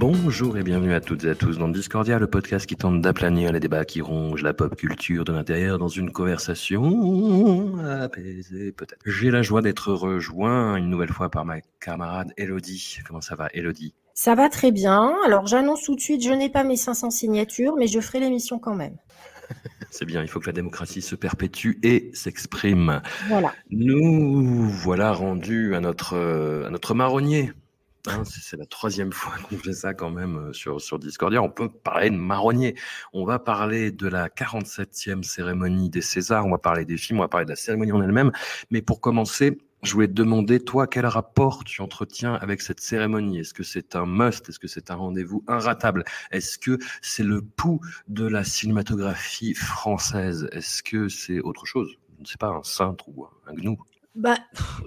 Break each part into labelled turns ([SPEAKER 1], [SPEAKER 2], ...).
[SPEAKER 1] Bonjour et bienvenue à toutes et à tous dans Discordia, le podcast qui tente d'aplanir les débats qui rongent la pop culture de l'intérieur dans une conversation apaisée peut-être. J'ai la joie d'être rejoint une nouvelle fois par ma camarade Elodie. Comment ça va Elodie?
[SPEAKER 2] Ça va très bien. Alors j'annonce tout de suite, je n'ai pas mes 500 signatures, mais je ferai l'émission quand même.
[SPEAKER 1] C'est bien, il faut que la démocratie se perpétue et s'exprime.
[SPEAKER 2] Voilà.
[SPEAKER 1] Nous voilà rendus à notre, euh, à notre marronnier. Hein, c'est la troisième fois qu'on fait ça quand même euh, sur, sur Discordia. On peut parler de marronnier. On va parler de la 47e cérémonie des Césars. On va parler des films. On va parler de la cérémonie en elle-même. Mais pour commencer, je voulais te demander, toi, quel rapport tu entretiens avec cette cérémonie? Est-ce que c'est un must? Est-ce que c'est un rendez-vous inratable? Est-ce que c'est le pouls de la cinématographie française? Est-ce que c'est autre chose? Je ne sais pas, un cintre ou un gnou
[SPEAKER 2] Bah,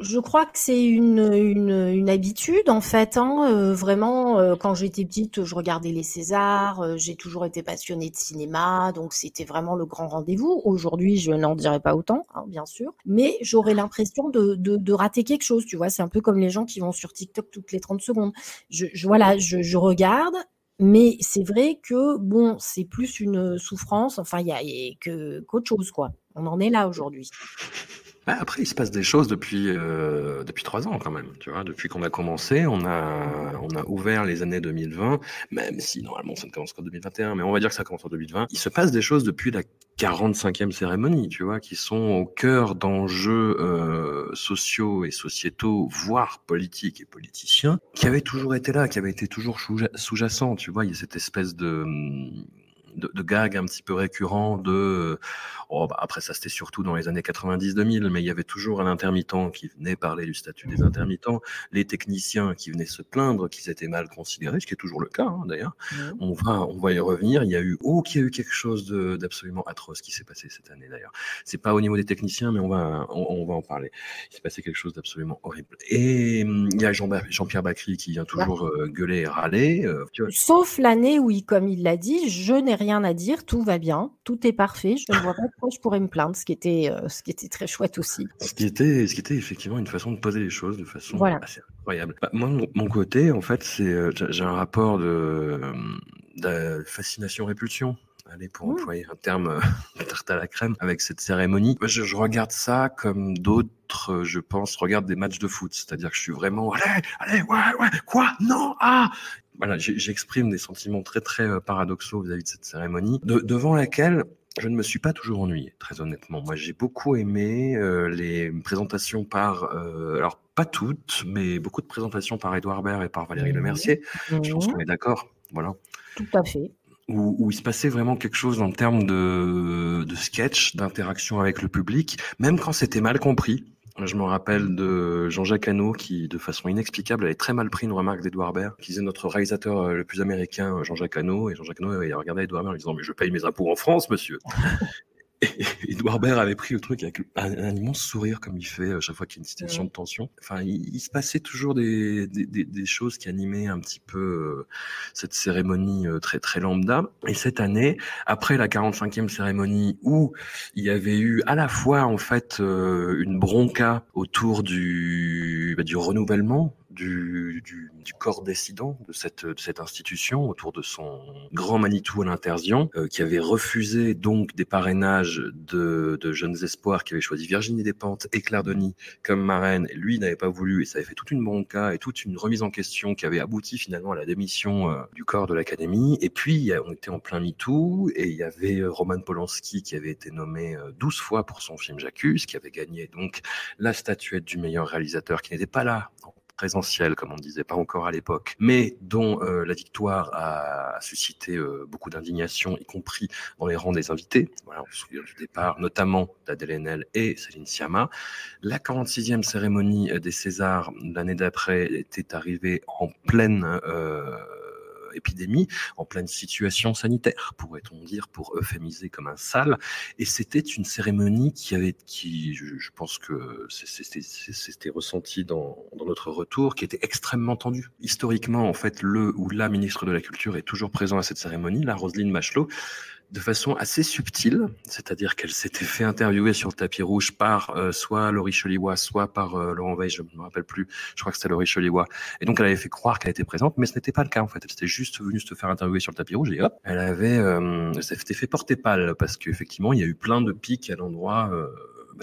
[SPEAKER 2] je crois que c'est une, une, habitude en fait. Hein, euh, vraiment, euh, quand j'étais petite, je regardais les Césars. euh, j'ai toujours été passionnée de cinéma, donc c'était vraiment le grand rendez-vous. Aujourd'hui, je n'en dirais pas autant, hein, bien sûr, mais j'aurais l'impression de, de, de rater quelque chose. Tu vois, c'est un peu comme les gens qui vont sur TikTok toutes les 30 secondes. Je, voilà, je, je regarde. Mais c'est vrai que bon, c'est plus une souffrance. Enfin, il y a y que qu'autre chose, quoi. On en est là aujourd'hui.
[SPEAKER 1] Ah, Après, il se passe des choses depuis euh, depuis trois ans quand même. Tu vois, depuis qu'on a commencé, on a on a ouvert les années 2020, même si normalement ça ne commence qu'en 2021, mais on va dire que ça commence en 2020. Il se passe des choses depuis la 45e cérémonie, tu vois, qui sont au cœur d'enjeux euh, sociaux et sociétaux, voire politiques et politiciens, qui avaient toujours été là, qui avaient été toujours sous- sous-jacents. Tu vois, il y a cette espèce de de, de gag un petit peu récurrent de oh, bah, après ça c'était surtout dans les années 90-2000 mais il y avait toujours un intermittent qui venait parler du statut des intermittents les techniciens qui venaient se plaindre qu'ils étaient mal considérés ce qui est toujours le cas hein, d'ailleurs. On va on va y revenir. Il y a eu oh qu'il y a eu quelque chose de- d'absolument atroce qui s'est passé cette année d'ailleurs. C'est pas au niveau des techniciens mais on va on, on va en parler. Il s'est passé quelque chose d'absolument horrible. Et hum, il y a Jean Jean-Pierre Bacry qui vient toujours euh, gueuler et râler euh,
[SPEAKER 2] Sauf l'année où, il- comme il l'a dit, je n'ai rien à dire, tout va bien, tout est parfait, je ne vois pas pourquoi je pourrais me plaindre, ce qui était, euh, ce qui était très chouette aussi.
[SPEAKER 1] Ce qui était, ce qui était effectivement une façon de poser les choses de façon
[SPEAKER 2] Voilà.
[SPEAKER 1] assez incroyable. Bah, moi, mon, côté, en fait, c'est euh, j'ai un rapport de, de fascination-répulsion. Allez, pour
[SPEAKER 2] Mmh.
[SPEAKER 1] employer un terme euh, tarte à la crème avec cette cérémonie, je, je regarde ça comme d'autres, je pense, regardent des matchs de foot. C'est-à-dire que je suis vraiment, allez, allez, ouais, ouais, quoi, non, ah, voilà, j'exprime des sentiments très très euh, paradoxaux vis-à-vis de cette cérémonie, de- devant laquelle je ne me suis pas toujours ennuyé, très honnêtement. Moi, j'ai beaucoup aimé euh, les présentations par, euh, alors pas toutes, mais beaucoup de présentations par Édouard Baird et par Valérie
[SPEAKER 2] Mhm.
[SPEAKER 1] Lemercier. Je pense
[SPEAKER 2] Mhm,
[SPEAKER 1] qu'on est d'accord, voilà.
[SPEAKER 2] tout à fait.
[SPEAKER 1] Où, où il se passait vraiment quelque chose en termes de, de sketch, d'interaction avec le public, même quand c'était mal compris. Je me rappelle de Jean-Jacques Hano qui, de façon inexplicable, avait très mal pris une remarque d'Edouard Baird, qui disait notre réalisateur euh, le plus américain, Jean-Jacques Hano, et Jean-Jacques Hano il regardait Edouard Baird en disant mais je paye mes impôts en France, monsieur. Et Edouard Baird avait pris le truc avec un, un immense sourire comme il fait à chaque fois qu'il y a une situation de tension. Enfin, il, il se passait toujours des, des, des, des choses qui animaient un petit peu euh, cette cérémonie euh, très très lambda. Et cette année, après la 45e cérémonie où il y avait eu à la fois en fait euh, une bronca autour du bah, du renouvellement du, du, du, corps décidant de cette, de cette institution autour de son grand Manitou à l'interdian, euh, qui avait refusé donc des parrainages de, de, jeunes espoirs qui avaient choisi Virginie Despentes et Claire Denis comme marraine. Lui n'avait pas voulu et ça avait fait toute une bronca et toute une remise en question qui avait abouti finalement à la démission euh, du corps de l'académie. Et puis on était en plein MeToo et il y avait euh, Roman Polanski qui avait été nommé 12 fois pour son film J'accuse, qui avait gagné donc la statuette du meilleur réalisateur qui n'était pas là présentiel, comme on disait, pas encore à l'époque, mais dont euh, la victoire a suscité euh, beaucoup d'indignation, y compris dans les rangs des invités. Voilà, on se souvient du départ, notamment d'Adèle Haenel et Céline Sciamma. La 46e cérémonie des Césars l'année d'après était arrivée en pleine euh, épidémie, en pleine situation sanitaire, pourrait-on dire, pour euphémiser comme un sale. Et c'était une cérémonie qui avait, qui, je, pense que c'était ressenti dans, dans notre retour, qui était extrêmement tendue. Historiquement, en fait, le ou la ministre de la Culture est toujours présent à cette cérémonie, la Roselyne Machelot de façon assez subtile, c'est-à-dire qu'elle s'était fait interviewer sur le tapis rouge par euh, soit Laurie Choliwa, soit par euh, Laurent Veil, je ne me rappelle plus, je crois que c'était Laurie Choliwa. Et donc elle avait fait croire qu'elle était présente, mais ce n'était pas le cas en fait. Elle était juste venue se faire interviewer sur le tapis rouge et hop, elle avait, euh, s'était fait porter pâle parce qu'effectivement il y a eu plein de pics à l'endroit. Euh,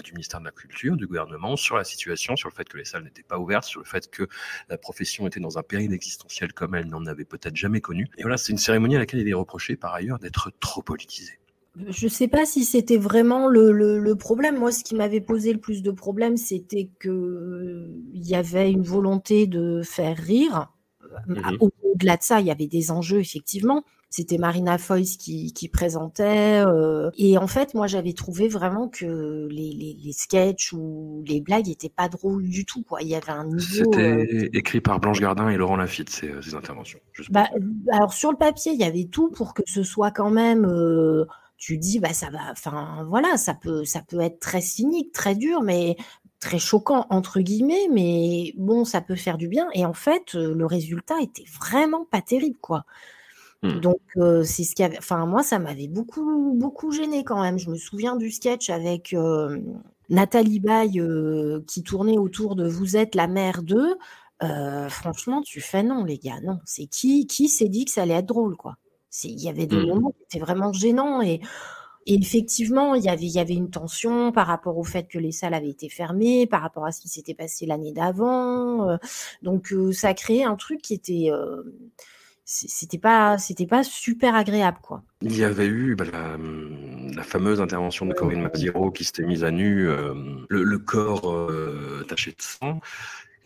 [SPEAKER 1] du ministère de la Culture, du gouvernement, sur la situation, sur le fait que les salles n'étaient pas ouvertes, sur le fait que la profession était dans un péril existentiel comme elle n'en avait peut-être jamais connu. Et voilà, c'est une cérémonie à laquelle il est reproché par ailleurs d'être trop politisée.
[SPEAKER 2] Je ne sais pas si c'était vraiment le, le, problème. Moi, ce qui m'avait posé le plus de problèmes, c'était qu'il y avait une volonté de faire rire. Mmh Au-delà de ça, il y avait des enjeux, effectivement c'était Marina Foïs qui, qui présentait. Euh, et en fait, moi, j'avais trouvé vraiment que les, les, les sketchs ou les blagues étaient pas drôles du tout. Quoi. Il y avait un niveau.
[SPEAKER 1] C'était euh, écrit par Blanche Gardin et Laurent Lafitte, ces, euh, ces interventions.
[SPEAKER 2] Bah, alors, sur le papier, il y avait tout pour que ce soit quand même. Euh, tu dis bah ça va enfin voilà ça peut ça peut être très cynique très dur mais très choquant entre guillemets mais bon ça peut faire du bien et en fait le résultat était vraiment pas terrible quoi Mmh. Donc, c'est ce qui avait. Enfin, moi, ça m'avait beaucoup, beaucoup gêné quand même. Je me souviens du sketch avec Nathalie Baye qui tournait autour de Vous êtes la mère d'eux. franchement, tu fais non, les gars. Non, c'est qui qui s'est dit que ça allait être drôle, quoi? Il y avait des mmh. moments qui étaient vraiment gênants et. Et effectivement, il y avait, il y avait une tension par rapport au fait que les salles avaient été fermées, par rapport à ce qui s'était passé l'année d'avant. donc, ça créait un truc qui était, c'était pas c'était pas super agréable quoi.
[SPEAKER 1] Il y avait eu bah, la, fameuse intervention de Corinne Maziro qui s'était mise à nu, euh, le, le, corps euh, taché de sang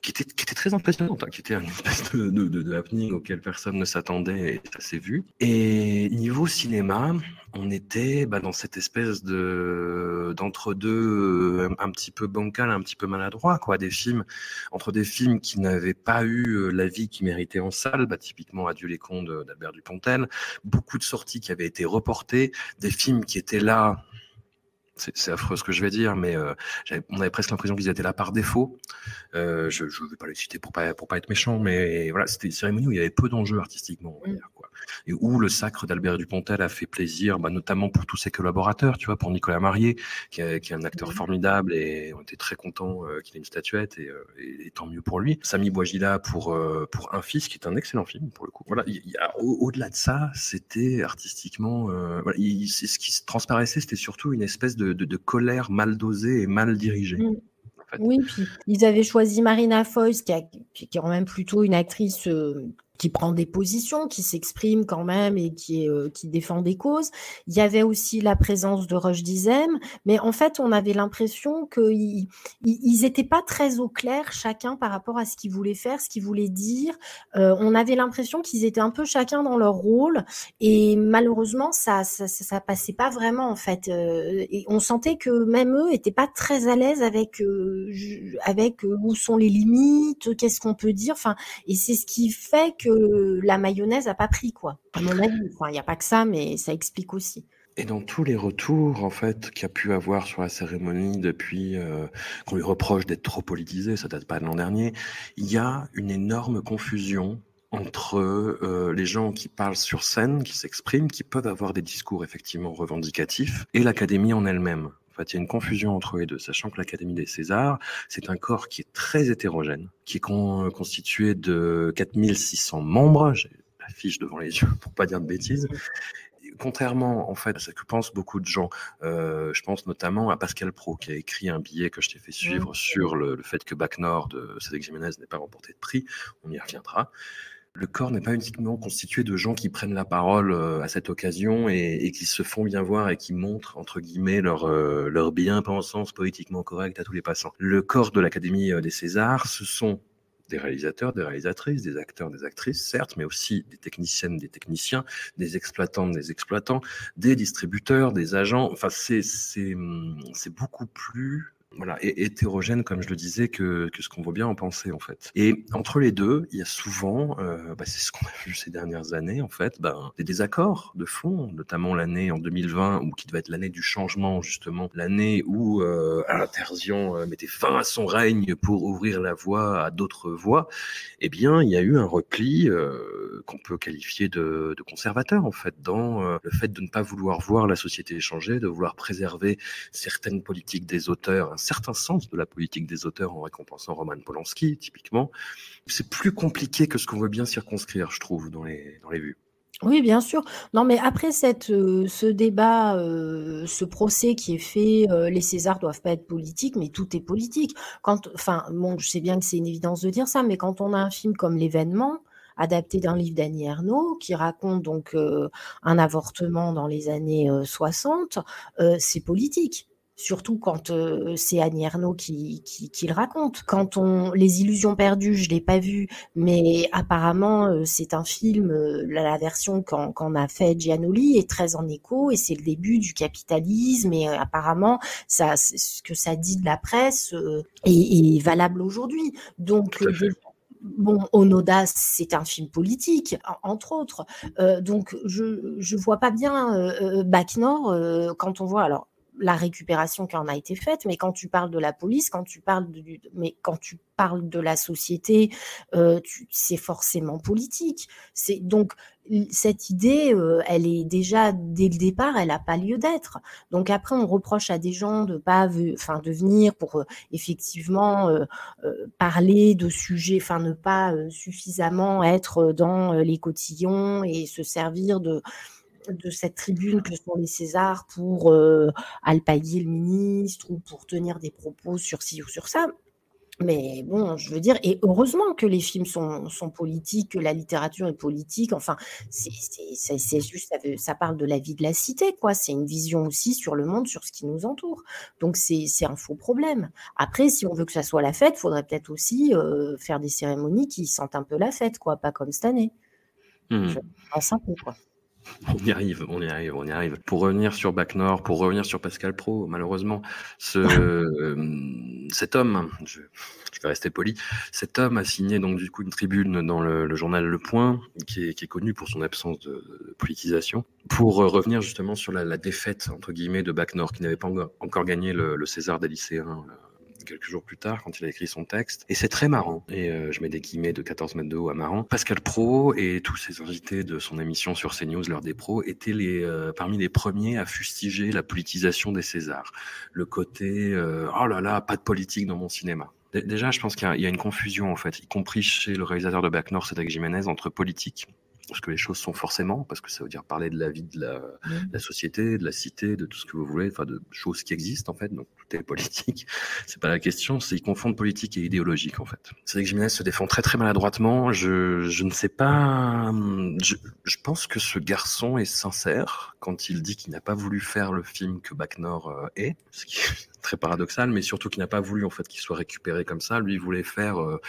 [SPEAKER 1] qui était, qui était très impressionnante, hein, qui était une espèce de, de, de, happening auquel personne ne s'attendait et ça s'est vu. Et niveau cinéma, on était bah, dans cette espèce de d'entre-deux euh, un, petit peu bancal, un petit peu maladroit, quoi, des films entre des films qui n'avaient pas eu euh, la vie qu'ils méritaient en salle, bah, typiquement Adieu les cons d'Albert Dupontel, beaucoup de sorties qui avaient été reportées, des films qui étaient là c'est affreux ce que je vais dire, mais euh, on avait presque l'impression qu'ils étaient là par défaut. Euh, je ne vais pas les citer pour pas pour pas être méchant, mais voilà, c'était une cérémonie où il y avait peu d'enjeux artistiquement. On va mm. dire, quoi et où le sacre d'Albert Dupontel a fait plaisir, bah, notamment pour tous ses collaborateurs, tu vois, pour Nicolas Marié, qui, est un acteur formidable et on était très content euh, qu'il ait une statuette et, euh, et, tant mieux pour lui. Samy Bouagila pour euh, pour Un fils, qui est un excellent film pour le coup. Voilà, au-delà de ça, c'était artistiquement, voilà, ce qui se transparaissait, c'était surtout une espèce de, de, de, colère mal dosée et mal dirigée.
[SPEAKER 2] Mmh. Oui, puis ils avaient choisi Marina Foïs, qui, qui, est quand même plutôt une actrice qui prend des positions, qui s'exprime quand même et qui, euh, qui défend des causes. Il y avait aussi la présence de Roche Dizem, mais en fait, on avait l'impression qu'ils ils étaient pas très au clair chacun par rapport à ce qu'ils voulaient faire, ce qu'ils voulaient dire. Euh, on avait l'impression qu'ils étaient un peu chacun dans leur rôle et malheureusement, ça, ça, ça, passait pas vraiment en fait. Euh, on sentait que même eux étaient pas très à l'aise avec euh, avec où sont les limites, qu'est-ce qu'on peut dire. Enfin, et c'est ce qui fait que que la mayonnaise a pas pris, quoi. À mon avis. Enfin, il n'y a pas que ça, mais ça explique aussi.
[SPEAKER 1] Et dans tous les retours, en fait, qu'il a pu avoir sur la cérémonie depuis euh, qu'on lui reproche d'être trop politisé, ça date pas de l'an dernier, il y a une énorme confusion entre euh, les gens qui parlent sur scène, qui s'expriment, qui peuvent avoir des discours effectivement revendicatifs, et l'académie en elle-même. Fait, il y a une confusion entre les deux, sachant que l'Académie des Césars, c'est un corps qui est très hétérogène, qui est constitué de 4600 membres. J'ai la fiche devant les yeux pour pas dire de bêtises contrairement en fait à ce que pensent beaucoup de gens, euh, je pense notamment à Pascal Pro qui a écrit un billet que je t'ai fait suivre sur le, fait que Bac Nord de Cédric Jiménez n'ait pas remporté de prix. On y reviendra. Le corps n'est pas uniquement constitué de gens qui prennent la parole euh, à cette occasion et, qui se font bien voir et qui montrent entre guillemets leur euh, leur bien-pensance politiquement correcte à tous les passants. Le corps de l'Académie des Césars, ce sont des réalisateurs, des réalisatrices, des acteurs, des actrices, certes, mais aussi des techniciennes, des techniciens, des exploitantes, des exploitants, des distributeurs, des agents. Enfin, c'est c'est beaucoup plus voilà, et hétérogène, comme je le disais, que, que ce qu'on voit bien en pensée, en fait. Et entre les deux, il y a souvent, euh, bah, c'est ce qu'on a vu ces dernières années, en fait, ben, des désaccords de fond, notamment l'année en 2020, ou qui devait être l'année du changement, justement, l'année où euh, euh, mettait fin à son règne pour ouvrir la voie à d'autres voies. Eh bien, il y a eu un repli euh, qu'on peut qualifier de, de, conservateur, en fait, dans euh, le fait de ne pas vouloir voir la société changer, de vouloir préserver certaines politiques des auteurs, certain sens de la politique des auteurs en récompensant Roman Polanski, typiquement. C'est plus compliqué que ce qu'on veut bien circonscrire, je trouve, dans les, dans les vues.
[SPEAKER 2] Oui, bien sûr. Non, mais après cette, euh, ce débat, euh, ce procès qui est fait, euh, les Césars doivent pas être politiques, mais tout est politique. Quand, enfin, bon, je sais bien que c'est une évidence de dire ça, mais quand on a un film comme L'événement, adapté d'un livre d'Annie Ernaux, qui raconte donc un avortement dans les années 60, c'est politique surtout quand c'est Annie Ernaux qui, qui, le raconte. Quand on les illusions perdues, je l'ai pas vu, mais apparemment c'est un film, la, version qu'en a fait Giannoli est très en écho et c'est le début du capitalisme et apparemment ça, ce que ça dit de la presse est, valable aujourd'hui. Donc Bon, Onoda, c'est un film politique, entre autres. donc, je je vois pas bien euh, Bac Nord quand on voit. Alors, la récupération qui en a été faite, mais quand tu parles de la police, quand tu parles de, mais quand tu parles de la société, euh, c'est forcément politique. C'est donc cette idée, euh, elle est déjà dès le départ, elle n'a pas lieu d'être. Donc après, on reproche à des gens de pas, enfin, de venir pour euh, effectivement euh, parler de sujets, enfin, ne pas suffisamment être dans les cotillons et se servir de de cette tribune que sont les Césars pour euh, alpaguer le ministre ou pour tenir des propos sur ci ou sur ça. Mais bon, je veux dire, et heureusement que les films sont, sont politiques, que la littérature est politique. Enfin, c'est juste, ça, ça, parle de la vie de la cité, quoi. C'est une vision aussi sur le monde, sur ce qui nous entoure. Donc c'est un faux problème. Après, si on veut que ça soit la fête, faudrait peut-être aussi euh, faire des cérémonies qui sentent un peu la fête, quoi, pas comme cette année. Mmh. Je pense un peu, quoi.
[SPEAKER 1] On y arrive, on y arrive, on y arrive. Pour revenir sur Bac Nord, pour revenir sur Pascal Pro, malheureusement, ce, euh, cet homme, je, vais rester poli, cet homme a signé donc du coup une tribune dans le, journal Le Point, qui est, connu pour son absence de, politisation, pour revenir justement sur la, défaite entre guillemets de Bac Nord, qui n'avait pas encore gagné le, le César des lycéens quelques jours plus tard quand il a écrit son texte. Et c'est très marrant. Et euh, je mets des guillemets de 14 mètres de haut à marrant. Pascal Pro et tous ses invités de son émission sur CNews, l'heure des pros, étaient les, euh, parmi les premiers à fustiger la politisation des Césars. Le côté, euh, oh là là, pas de politique dans mon cinéma. Déjà, je pense qu'il y, a une confusion, en fait, y compris chez le réalisateur de Back North, Cédric Jiménez, entre politique ce que les choses sont forcément, parce que ça veut dire parler de la vie de la, la, société, de la cité, de tout ce que vous voulez, enfin de choses qui existent en fait. Donc tout est politique. C'est pas la question, c'est ils confondent politique et idéologique en fait. C'est que Jiménez se défend très très maladroitement. Je, je ne sais pas. Je, je pense que ce garçon est sincère quand il dit qu'il n'a pas voulu faire le film que Bac Nord euh, est, ce qui est très paradoxal, mais surtout qu'il n'a pas voulu en fait qu'il soit récupéré comme ça. Lui il voulait faire euh,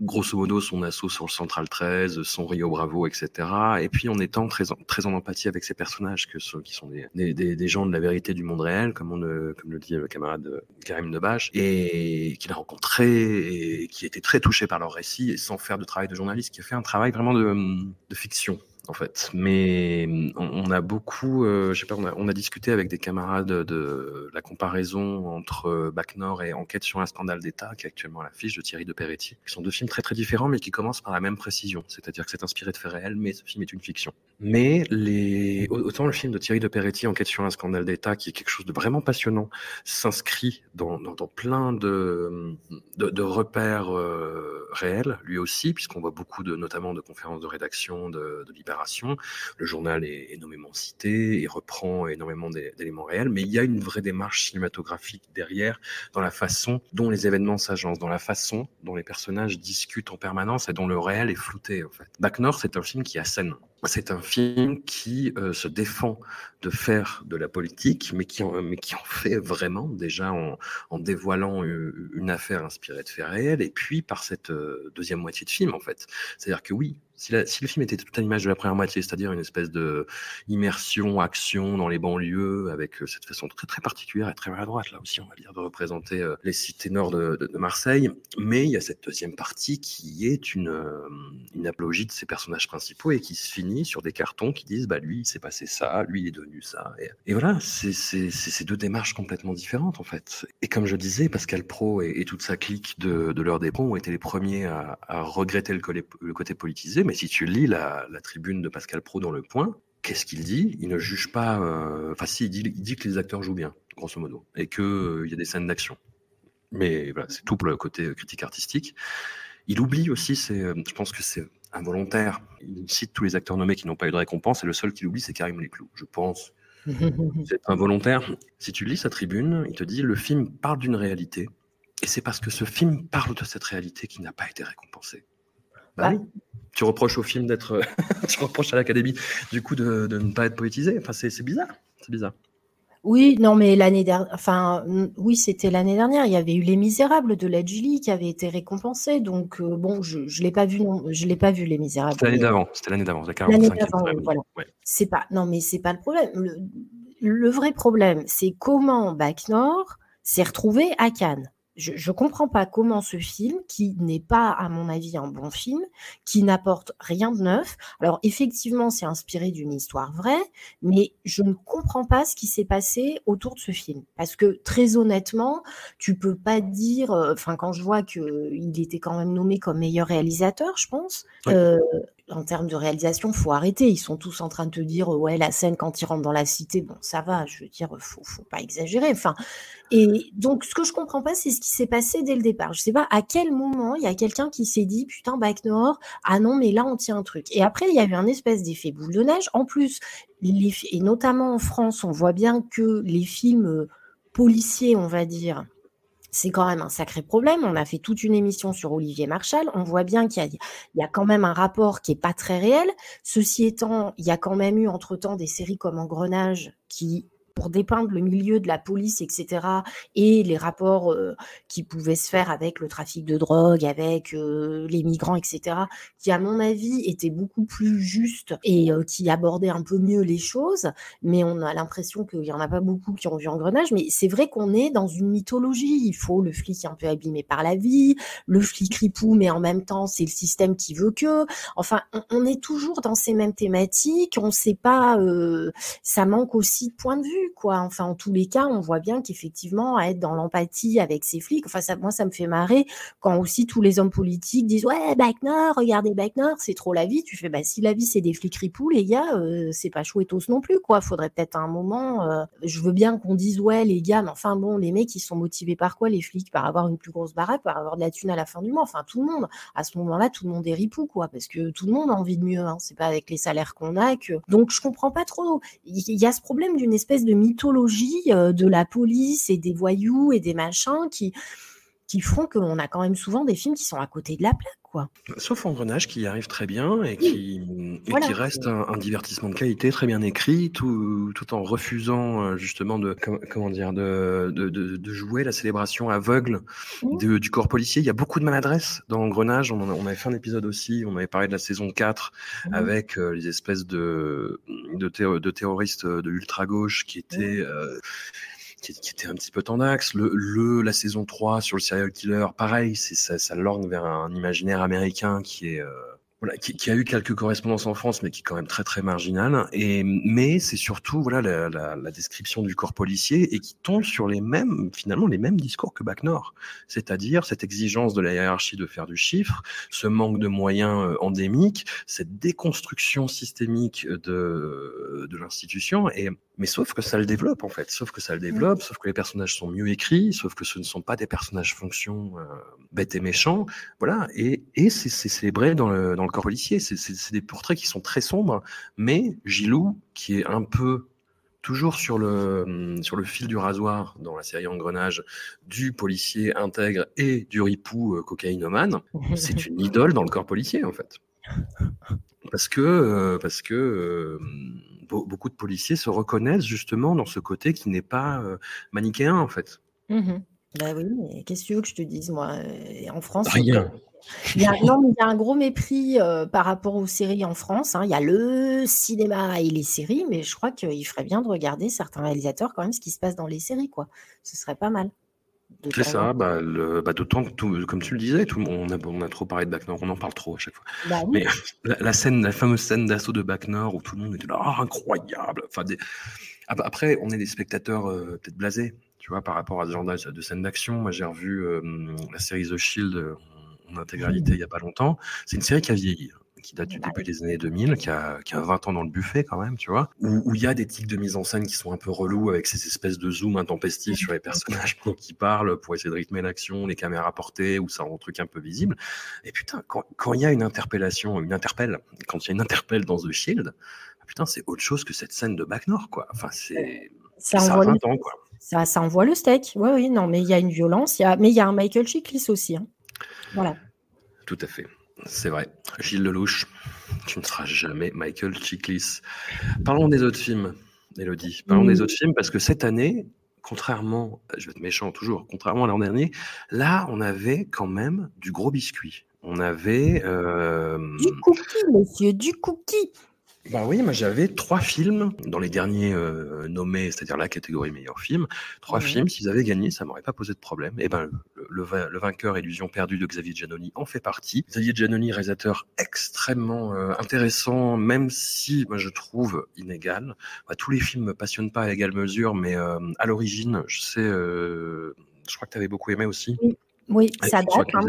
[SPEAKER 1] grosso modo son assaut sur le Central 13, son Rio Bravo, etc. Et puis en étant très en, très empathie avec ces personnages que ceux qui sont des, gens de la vérité du monde réel, comme on le, comme le dit le camarade Karim Debache, et qu'il a rencontré et qui était très touché par leur récit et sans faire de travail de journaliste, qui a fait un travail vraiment de fiction en fait. Mais on, a beaucoup, euh, je sais pas, on a, discuté avec des camarades de, la comparaison entre euh, Bac Nord et Enquête sur un scandale d'État, qui est actuellement à l'affiche de Thierry de Peretti, qui sont deux films très très différents, mais qui commencent par la même précision, c'est-à-dire que c'est inspiré de faits réels, mais ce film est une fiction. Mais les, autant le film de Thierry de Peretti, Enquête sur un scandale d'État, qui est quelque chose de vraiment passionnant, s'inscrit dans, dans, plein de, de, repères euh, réels, lui aussi, puisqu'on voit beaucoup de, notamment de conférences de rédaction, de, de Le journal est énormément cité et reprend énormément d'éléments réels, mais il y a une vraie démarche cinématographique derrière dans la façon dont les événements s'agencent, dans la façon dont les personnages discutent en permanence et dont le réel est flouté, en fait. C'est un film qui assène c'est un film qui euh, se défend de faire de la politique, mais qui en, mais qui en fait vraiment déjà en, en, dévoilant une affaire inspirée de faits réels, et puis par cette euh, deuxième moitié de film en fait. C'est-à-dire que oui, si, le film était tout à l'image de la première moitié, c'est-à-dire une espèce de immersion, action dans les banlieues, avec euh, cette façon très très particulière et très maladroite, là aussi, on va dire, de représenter euh, les cités nord de, Marseille. Mais il y a cette deuxième partie qui est une, une apologie de ces personnages principaux et qui se finit sur des cartons qui disent, bah lui, il s'est passé ça, lui, il est devenu ça. Et, voilà, c'est ces deux démarches complètement différentes, en fait. Et comme je disais, Pascal Pro et, toute sa clique de, de l'heure des ponts ont été les premiers à, regretter le, le côté politisé, mais si tu lis la, tribune de Pascal Pro dans Le Point, qu'est-ce qu'il dit? Il ne juge pas. Euh, enfin, si, il dit, que les acteurs jouent bien, grosso modo, et qu'il euh, y a des scènes d'action. Mais voilà, c'est tout pour le côté critique artistique. Il oublie aussi, euh, je pense que c'est involontaire. Il cite tous les acteurs nommés qui n'ont pas eu de récompense, et le seul qu'il oublie, c'est Karim Leclou, je pense. c'est involontaire. Si tu lis sa tribune, il te dit le film parle d'une réalité, et c'est parce que ce film parle de cette réalité qui n'a pas été récompensée. Bah, bah tu reproches au film d'être. tu reproches à l'Académie, du coup, de, ne pas être poétisé. Enfin, c'est bizarre. C'est bizarre.
[SPEAKER 2] Oui, non, mais l'année dernière, enfin, oui, c'était l'année dernière. Il y avait eu Les Misérables de la Julie qui avait été récompensé. Donc, euh, bon, je, je l'ai pas vu, non, je l'ai pas vu Les Misérables.
[SPEAKER 1] C'était l'année d'avant. C'était l'année d'avant.
[SPEAKER 2] L'année d'avant, voilà. C'est pas, non, mais c'est pas le problème. Le, le vrai problème, c'est comment Bac Nord s'est retrouvé à Cannes je ne comprends pas comment ce film, qui n'est pas, à mon avis, un bon film, qui n'apporte rien de neuf. Alors, effectivement, c'est inspiré d'une histoire vraie, mais je ne comprends pas ce qui s'est passé autour de ce film. Parce que, très honnêtement, tu peux pas dire, euh, enfin, quand je vois qu'il était quand même nommé comme meilleur réalisateur, je pense, euh, en termes de réalisation, faut arrêter. Ils sont tous en train de te dire, ouais, la scène quand ils rentrent dans la cité, bon, ça va. Je veux dire, faut, faut pas exagérer. Enfin, et donc, ce que je comprends pas, c'est ce qui s'est passé dès le départ. Je sais pas à quel moment il y a quelqu'un qui s'est dit, putain, Bac Nord, ah non, mais là, on tient un truc. Et après, il y a eu un espèce d'effet boule de neige. En plus, et notamment en France, on voit bien que les films euh, policiers, on va dire, c'est quand même un sacré problème. On a fait toute une émission sur Olivier Marchal. On voit bien qu'il y, a, quand même un rapport qui est pas très réel. Ceci étant, il y a quand même eu entre-temps des séries comme Engrenage qui pour dépeindre le milieu de la police, etc., et les rapports euh, qui pouvaient se faire avec le trafic de drogue, avec euh, les migrants, etc., qui, à mon avis, étaient beaucoup plus justes et euh, qui abordaient un peu mieux les choses. Mais on a l'impression qu'il y en a pas beaucoup qui ont vu Engrenage. Mais c'est vrai qu'on est dans une mythologie. Il faut le flic un peu abîmé par la vie, le flic ripou, mais en même temps, c'est le système qui veut que. Enfin, on, on, est toujours dans ces mêmes thématiques. On ne sait pas. ça manque aussi de point de vue quoi. Enfin, en tous les cas, on voit bien qu'effectivement, être dans l'empathie avec ces flics, enfin, ça, moi, ça me fait marrer quand aussi tous les hommes politiques disent ouais, Bac Nord, regardez Bac Nord, c'est trop la vie. Tu fais bah si la vie c'est des flics ripoux, les gars, euh, c'est pas chouettos non plus, quoi. Faudrait peut-être un moment. Euh, je veux bien qu'on dise ouais, les gars, mais enfin bon, les mecs, ils sont motivés par quoi, les flics, par avoir une plus grosse baraque, par avoir de la thune à la fin du mois. Enfin, tout le monde. À ce moment-là, tout le monde est ripou, quoi, parce que tout le monde a envie de mieux. Hein. C'est pas avec les salaires qu'on a que. Donc, je comprends pas trop. Il y a ce problème d'une espèce de mythologie euh, de la police et des voyous et des machins qui, qui font qu'on a quand même souvent des films qui sont à côté de la plaque. Quoi.
[SPEAKER 1] Sauf Engrenage qui arrive très bien et qui, qui reste un, divertissement de qualité très bien écrit, tout, tout en refusant euh, justement de comment dire de, de, de, jouer la célébration aveugle du corps policier. Il y a beaucoup de maladresse dans Engrenage. On, on, avait fait un épisode aussi, on avait parlé de la saison 4 mmh. avec euh, les espèces de terroristes de l'ultra-gauche qui étaient... Euh, qui, était un petit peu tendax. Le, le, la saison 3 sur le serial killer, pareil, ça, ça lorgne vers un imaginaire américain qui est, euh, voilà, qui, qui, a eu quelques correspondances en France, mais qui est quand même très très marginale. Et mais c'est surtout voilà la, la, la, description du corps policier et qui tombe sur les mêmes finalement les mêmes discours que Bac Nord, c'est-à-dire cette exigence de la hiérarchie de faire du chiffre, ce manque de moyens euh, endémiques, cette déconstruction systémique de de l'institution. Et mais sauf que ça le développe en fait, sauf que ça le développe, sauf que les personnages sont mieux écrits, sauf que ce ne sont pas des personnages fonction euh, bêtes et méchants, voilà. Et et c'est célébré dans le dans le corps policier. C'est des portraits qui sont très sombres, mais Gilou, qui est un peu toujours sur le, sur le fil du rasoir dans la série Engrenage du policier intègre et du ripou euh, cocaïnomane, c'est une idole dans le corps policier en fait. Parce que, euh, parce que euh, beaucoup de policiers se reconnaissent justement dans ce côté qui n'est pas manichéen en fait.
[SPEAKER 2] Mmh bah oui, mais qu'est-ce que tu veux que je te dise, moi En France,
[SPEAKER 1] Rien.
[SPEAKER 2] Il y a, non, il y a un gros mépris euh, par rapport aux séries en France. Hein. Il y a le cinéma et les séries, mais je crois qu'il ferait bien de regarder certains réalisateurs quand même ce qui se passe dans les séries, quoi. Ce serait pas mal.
[SPEAKER 1] C'est ça, bah, bah, d'autant que, tout, comme tu le disais, tout, on, a, on a trop parlé de Bac Nord, on en parle trop à chaque fois.
[SPEAKER 2] Bah
[SPEAKER 1] mais la, scène, la fameuse scène d'assaut de Bac Nord où tout le monde était là, ah, incroyable. Enfin, Après, on est des spectateurs euh, peut-être blasés, tu vois, par rapport à ce genre de scène d'action. Moi, j'ai revu euh, la série The Shield, en intégralité il n'y a pas longtemps. C'est une série qui a vieilli hein, qui date du début des années 2000, qui a, qui a 20 ans dans le buffet quand même, tu vois, où il y a des tics de mise en scène qui sont un peu relous avec ces espèces de zoom intempestifs sur les personnages qui parlent pour essayer de rythmer l'action, les caméras portées, où ça rend le truc un peu visible. Et putain, quand il y a une interpellation, une interpelle, quand il y a une interpelle dans The Shield, putain, c'est autre chose que cette scène de Back North, quoi. Enfin, c'est...
[SPEAKER 2] Ça, ça, envoie le... quoi. Ça, ça envoie le steak. Oui, oui, non, mais il y a une violence, y a... mais il y a un Michael Chiklis aussi. Hein. Voilà.
[SPEAKER 1] Tout à fait. C'est vrai. Gilles Lelouch, tu ne seras jamais Michael Chiklis. Parlons des autres films, Elodie. Parlons des autres films parce que cette année, contrairement, je vais être méchant toujours, contrairement à l'an dernier, là, on avait quand même du gros biscuit. On avait. Euh...
[SPEAKER 2] Du cookie, monsieur, du cookie.
[SPEAKER 1] Bah oui, moi j'avais trois films dans les derniers euh, nommés, c'est-à-dire la catégorie meilleur film. Trois films, s'ils avaient gagné, ça m'aurait pas posé de problème. Et eh ben le, le, vainqueur Illusion perdue de Xavier Giannoni en fait partie. Xavier Giannoni, réalisateur extrêmement euh, intéressant, même si moi je trouve inégal. Bah, tous les films me passionnent pas à égale mesure, mais euh, à l'origine, je sais, je crois que tu avais beaucoup aimé aussi.
[SPEAKER 2] Oui, oui ça date, hein,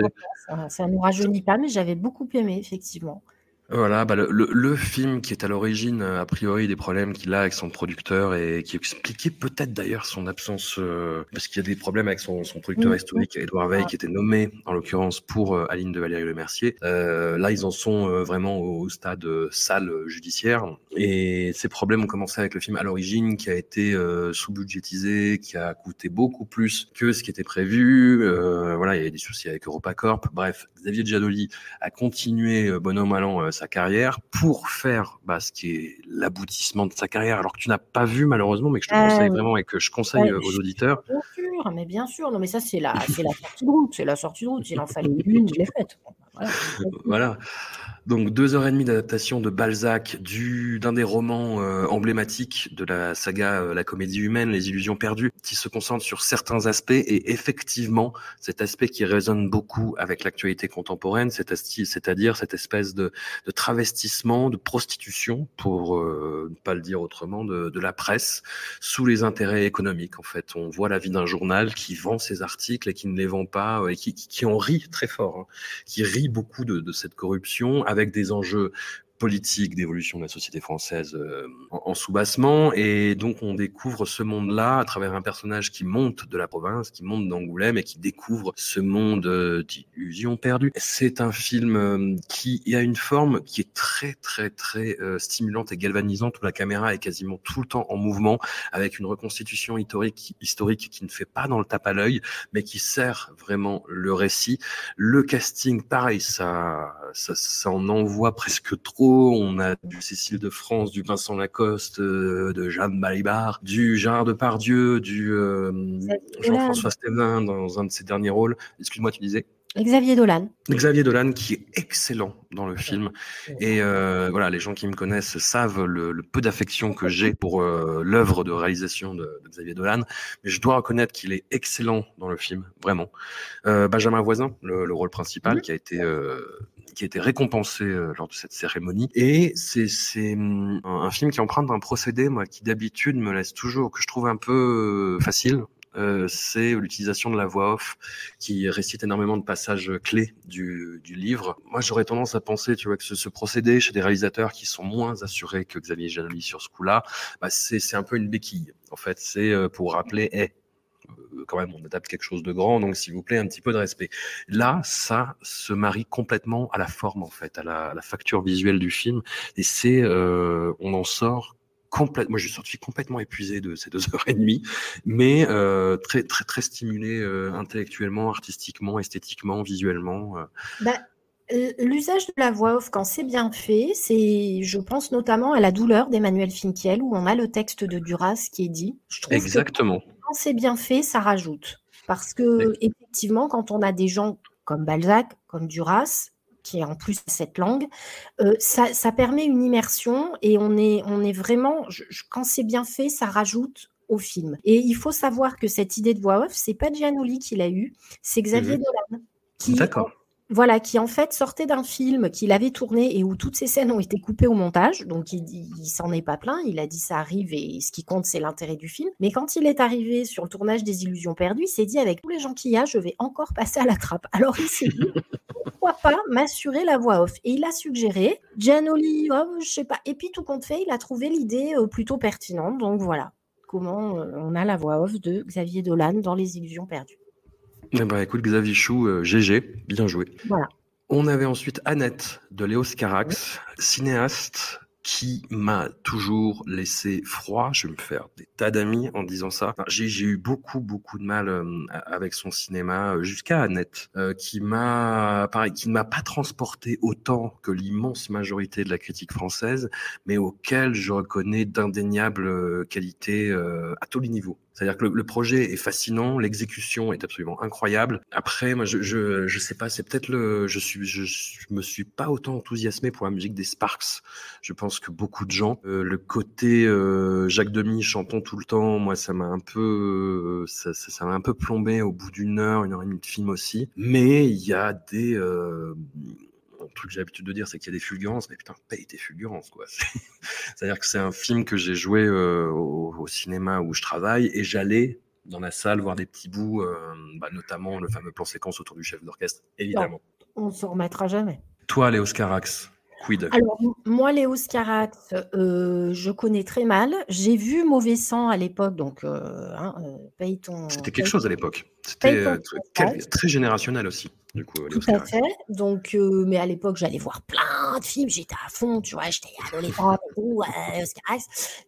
[SPEAKER 2] ça, ça nous rajeunit pas, mais j'avais beaucoup aimé effectivement.
[SPEAKER 1] Voilà, bah le, le, film qui est à l'origine, a priori, des problèmes qu'il a avec son producteur et qui expliquait peut-être d'ailleurs son absence, euh, parce qu'il y a des problèmes avec son, son producteur historique, Edouard Veil, qui était nommé, en l'occurrence, pour euh, Aline de Valérie Le Mercier. Euh, là, ils en sont euh, vraiment au, stade salle judiciaire. Et ces problèmes ont commencé avec le film à l'origine, qui a été sous-budgétisé, qui a coûté beaucoup plus que ce qui était prévu. voilà, il y a des soucis avec EuropaCorp. Bref, Xavier Giannoli a continué, bonhomme allant, sa carrière pour faire bah, ce qui est l'aboutissement de sa carrière, alors que tu n'as pas vu malheureusement, mais que je te conseille euh, vraiment et que je conseille aux auditeurs.
[SPEAKER 2] Bien sûr, mais bien sûr, non mais ça c'est la, la sortie de route, c'est la sortie de route. Il en fallait une, il l'ai faite.
[SPEAKER 1] Voilà. Donc deux heures et demie d'adaptation de Balzac, du d'un des romans euh, emblématiques de la saga euh, La Comédie humaine, Les Illusions perdues, qui se concentre sur certains aspects et effectivement cet aspect qui résonne beaucoup avec l'actualité contemporaine, c'est-à-dire cette espèce de, de, travestissement, de prostitution, pour euh, ne pas le dire autrement, de, de, la presse sous les intérêts économiques. En fait, on voit la vie d'un journal qui vend ses articles et qui ne les vend pas et qui, qui, en rit très fort, hein, qui rit beaucoup de, de cette corruption avec des enjeux politique d'évolution de la société française euh, en, sous-bassement. Et donc, on découvre ce monde-là à travers un personnage qui monte de la province, qui monte d'Angoulême et qui découvre ce monde euh, d'illusions perdues. C'est un film euh, qui a une forme qui est très, très, très stimulante et galvanisante où la caméra est quasiment tout le temps en mouvement avec une reconstitution historique, historique qui ne fait pas dans le tape à l'œil, mais qui sert vraiment le récit. Le casting, pareil, ça, ça, ça en envoie presque trop on a du Cécile de France, du Vincent Lacoste, euh, de Jeanne Balibar, du Gérard Depardieu, du euh, Jean-François Stévin dans un de ses derniers rôles. Excuse-moi, tu disais
[SPEAKER 2] Xavier Dolan.
[SPEAKER 1] Xavier Dolan qui est excellent dans le film et euh, voilà les gens qui me connaissent savent le, le peu d'affection que j'ai pour euh, l'œuvre de réalisation de, de, Xavier Dolan mais je dois reconnaître qu'il est excellent dans le film vraiment euh, Benjamin Voisin le, le, rôle principal mmh. qui a été euh, qui a été récompensé euh, lors de cette cérémonie et c'est c'est hum, un, un film qui emprunte un procédé moi qui d'habitude me laisse toujours que je trouve un peu facile euh, c'est l'utilisation de la voix off qui récite énormément de passages clés du, du livre. Moi, j'aurais tendance à penser, tu vois, que ce, ce, procédé chez des réalisateurs qui sont moins assurés que Xavier Janoli sur ce coup-là, bah c'est un peu une béquille. En fait, c'est euh, pour rappeler, hey, euh, quand même, on adapte quelque chose de grand, donc s'il vous plaît, un petit peu de respect. Là, ça se marie complètement à la forme, en fait, à la, à la facture visuelle du film, et c'est, euh, on en sort complètement, moi je suis sorti complètement épuisé de ces deux heures et demie, mais euh, très très très stimulé euh, intellectuellement, artistiquement, esthétiquement, visuellement. Euh.
[SPEAKER 2] Bah, L'usage de la voix off, quand c'est bien fait, c'est, je pense notamment à la douleur d'Emmanuel Finkiel, où on a le texte de Duras qui est dit. Je
[SPEAKER 1] trouve Exactement.
[SPEAKER 2] Que quand c'est bien fait, ça rajoute. Parce que, effectivement, quand on a des gens comme Balzac, comme Duras, qui est en plus cette langue, euh, ça, ça, permet une immersion et on est, on est vraiment, je, quand c'est bien fait, ça rajoute au film. Et il faut savoir que cette idée de voix off, c'est pas Gianoli qui l'a eu, c'est Xavier mmh. Dolan. Qui,
[SPEAKER 1] D'accord
[SPEAKER 2] voilà, qui en fait sortait d'un film qu'il avait tourné et où toutes ces scènes ont été coupées au montage. Donc il, s'en est pas plein, il a dit ça arrive et ce qui compte c'est l'intérêt du film. Mais quand il est arrivé sur le tournage des Illusions perdues, il s'est dit avec tous les gens qu'il y a, je vais encore passer à la trappe. Alors il s'est dit pourquoi pas m'assurer la voix off? Et il a suggéré Gianoli, oh, je sais pas. Et puis tout compte fait, il a trouvé l'idée euh, plutôt pertinente. Donc voilà comment euh, on a la voix off de Xavier Dolan dans les Illusions perdues.
[SPEAKER 1] Eh ben, écoute, Xavier Chou, euh, GG, bien joué.
[SPEAKER 2] Voilà.
[SPEAKER 1] On avait ensuite Annette de Léos Carax, cinéaste qui m'a toujours laissé froid. Je vais me faire des tas d'amis en disant ça. Enfin, j'ai eu beaucoup, beaucoup de mal euh, avec son cinéma, euh, jusqu'à Annette, euh, qui m'a, pareil, qui ne m'a pas transporté autant que l'immense majorité de la critique française, mais auquel je reconnais d'indéniables euh, qualités euh, à tous les niveaux. C'est-à-dire que le, le, projet est fascinant, l'exécution est absolument incroyable. Après, moi, je je, je sais pas, c'est peut-être le, je suis, je, je, me suis pas autant enthousiasmé pour la musique des Sparks. Je pense que beaucoup de gens, euh, le côté euh, Jacques Demy chantant tout le temps, moi, ça m'a un peu, euh, ça, ça m'a un peu plombé au bout d'une heure, une heure et demie de film aussi. Mais il y a des euh, un truc que j'ai l'habitude de dire, c'est qu'il y a des fulgurances, mais putain, paye tes fulgurances, quoi. C'est-à-dire que c'est un film que j'ai joué euh, au, au, cinéma où je travaille et j'allais dans la salle voir des petits bouts, euh, bah, notamment le fameux plan séquence autour du chef d'orchestre, évidemment.
[SPEAKER 2] Non, on ne s'en remettra jamais.
[SPEAKER 1] Toi, Léo Scarax, quid?
[SPEAKER 2] Alors, moi, Léo Scarax, euh, je connais très mal. J'ai vu Mauvais Sang à l'époque, donc euh, hein, paye ton.
[SPEAKER 1] C'était quelque chose à l'époque. C'était très, très générationnel aussi. Du coup,
[SPEAKER 2] Tout à fait. Donc, euh, mais à l'époque, j'allais voir plein de films, j'étais à fond, tu vois, j'étais adolescente tout, euh, Oscar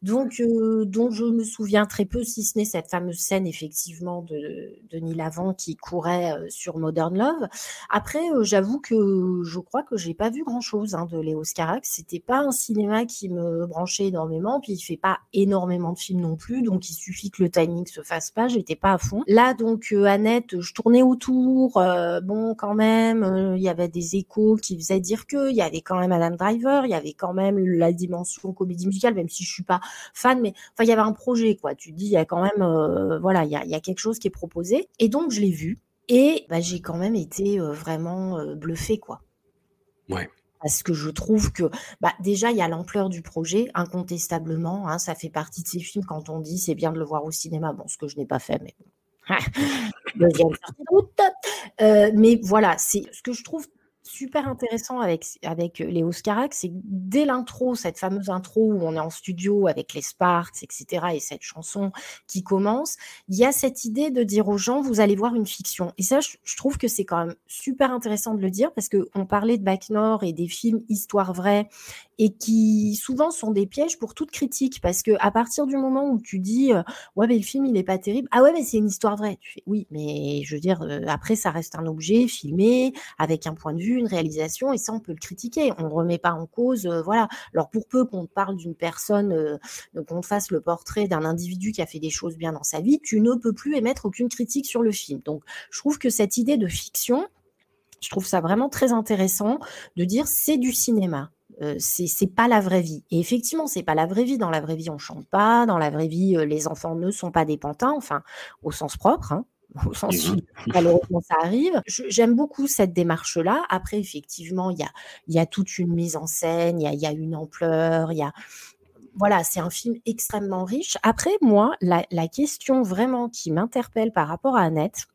[SPEAKER 2] Donc, euh, dont je me souviens très peu, si ce n'est cette fameuse scène, effectivement, de Denis Lavant qui courait euh, sur Modern Love. Après, euh, j'avoue que je crois que j'ai pas vu grand chose hein, de Léo Carax. C'était pas un cinéma qui me branchait énormément, puis il fait pas énormément de films non plus, donc il suffit que le timing se fasse pas, j'étais pas à fond. Là, donc, Annette, je tournais autour, bon, quand même, euh, il y avait des échos qui faisaient dire que, il y avait quand même Adam Driver, il y avait quand même la dimension comédie musicale, même si je suis pas fan, mais enfin il y avait un projet quoi. Tu dis il y a quand même, euh, voilà, il y a, y a quelque chose qui est proposé. Et donc je l'ai vu et bah, j'ai quand même été euh, vraiment euh, bluffée quoi.
[SPEAKER 1] Ouais
[SPEAKER 2] parce que je trouve que bah, déjà il y a l'ampleur du projet incontestablement hein, ça fait partie de ces films quand on dit c'est bien de le voir au cinéma bon ce que je n'ai pas fait mais deuxième sortie de route. Euh, mais voilà, c'est ce que je trouve super intéressant avec, avec Léo Scarac, c'est dès l'intro, cette fameuse intro où on est en studio avec les Sparks, etc., et cette chanson qui commence, il y a cette idée de dire aux gens, vous allez voir une fiction. Et ça, je, trouve que c'est quand même super intéressant de le dire parce que on parlait de Bac Nord et des films Histoire vraie et qui souvent sont des pièges pour toute critique parce que à partir du moment où tu dis euh, ouais mais le film il est pas terrible ah ouais mais c'est une histoire vraie tu fais oui mais je veux dire euh, après ça reste un objet filmé avec un point de vue réalisation et ça on peut le critiquer on ne remet pas en cause euh, voilà alors pour peu qu'on parle d'une personne euh, qu'on fasse le portrait d'un individu qui a fait des choses bien dans sa vie tu ne peux plus émettre aucune critique sur le film donc je trouve que cette idée de fiction Je trouve ça vraiment très intéressant de dire c'est du cinéma. Euh, c'est pas la vraie vie. Et effectivement, c'est pas la vraie vie. Dans la vraie vie, on chante pas. Dans la vraie vie, euh, les enfants ne sont pas des pantins, enfin, au sens propre. Hein, au sens
[SPEAKER 1] Mhm.
[SPEAKER 2] malheureusement ça arrive. J'aime beaucoup cette démarche-là. Après, effectivement, il y a, il y a toute une mise en scène, il y a, il y a une ampleur, il y a voilà, c'est un film extrêmement riche. Après, moi, la, la question vraiment qui m'interpelle par rapport à Annette,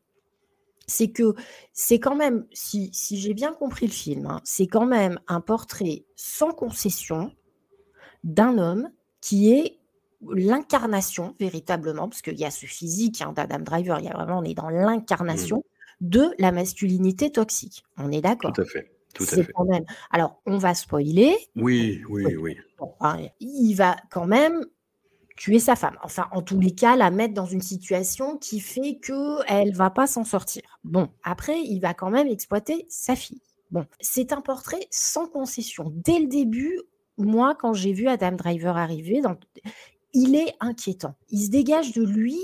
[SPEAKER 2] c'est que c'est quand même, si, si j'ai bien compris le film, hein, c'est quand même un portrait sans concession d'un homme qui est l'incarnation véritablement, parce qu'il y a ce physique hein, d'Adam Driver, il y a vraiment, on est dans l'incarnation de la masculinité toxique. On est d'accord.
[SPEAKER 1] Tout à fait. Tout à fait.
[SPEAKER 2] quand même. Alors, on va spoiler.
[SPEAKER 1] Oui, oui, oui.
[SPEAKER 2] Hein, il va quand même tuer sa femme. Enfin, en tous les cas, la mettre dans une situation qui fait que elle va pas s'en sortir. Bon, après, il va quand même exploiter sa fille. Bon, c'est un portrait sans concession. Dès le début, moi, quand j'ai vu Adam Driver arriver, dans- il est inquiétant. Il se dégage de lui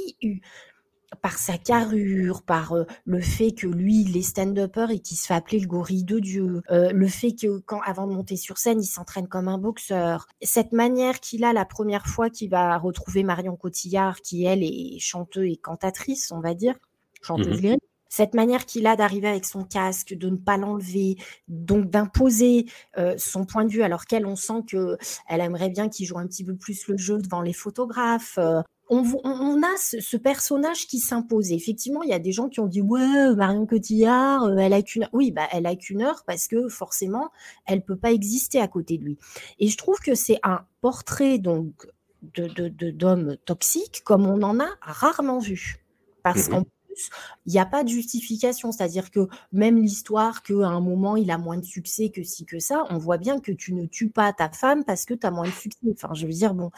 [SPEAKER 2] par sa carrure, par euh, le fait que lui, il est stand-upper et qu'il se fait appeler le gorille de Dieu, euh, le fait que quand avant de monter sur scène, il s'entraîne comme un boxeur, cette manière qu'il a la première fois qu'il va retrouver Marion Cotillard, qui elle est chanteuse et cantatrice, on va dire, chanteuse
[SPEAKER 1] Mhm.
[SPEAKER 2] lyrique. Cette manière qu'il a d'arriver avec son casque, de ne pas l'enlever, donc d'imposer euh, son point de vue, alors qu'elle, on sent que elle aimerait bien qu'il joue un petit peu plus le jeu devant les photographes. euh, on, on- a ce, ce personnage qui s'impose. Effectivement, il y a des gens qui ont dit ouais, Marion Cotillard, euh, elle a qu'une heure. Oui, bah elle a qu'une heure parce que forcément, elle peut pas exister à côté de lui. Et je trouve que c'est un portrait donc de de- de- d'homme toxique comme on en a rarement vu. Parce qu'en il n'y a pas de justification. C'est-à-dire que même l'histoire qu'à un moment, il a moins de succès que ci, que ça, on voit bien que tu ne tues pas ta femme parce que tu as moins de succès. Enfin, je veux dire, bon,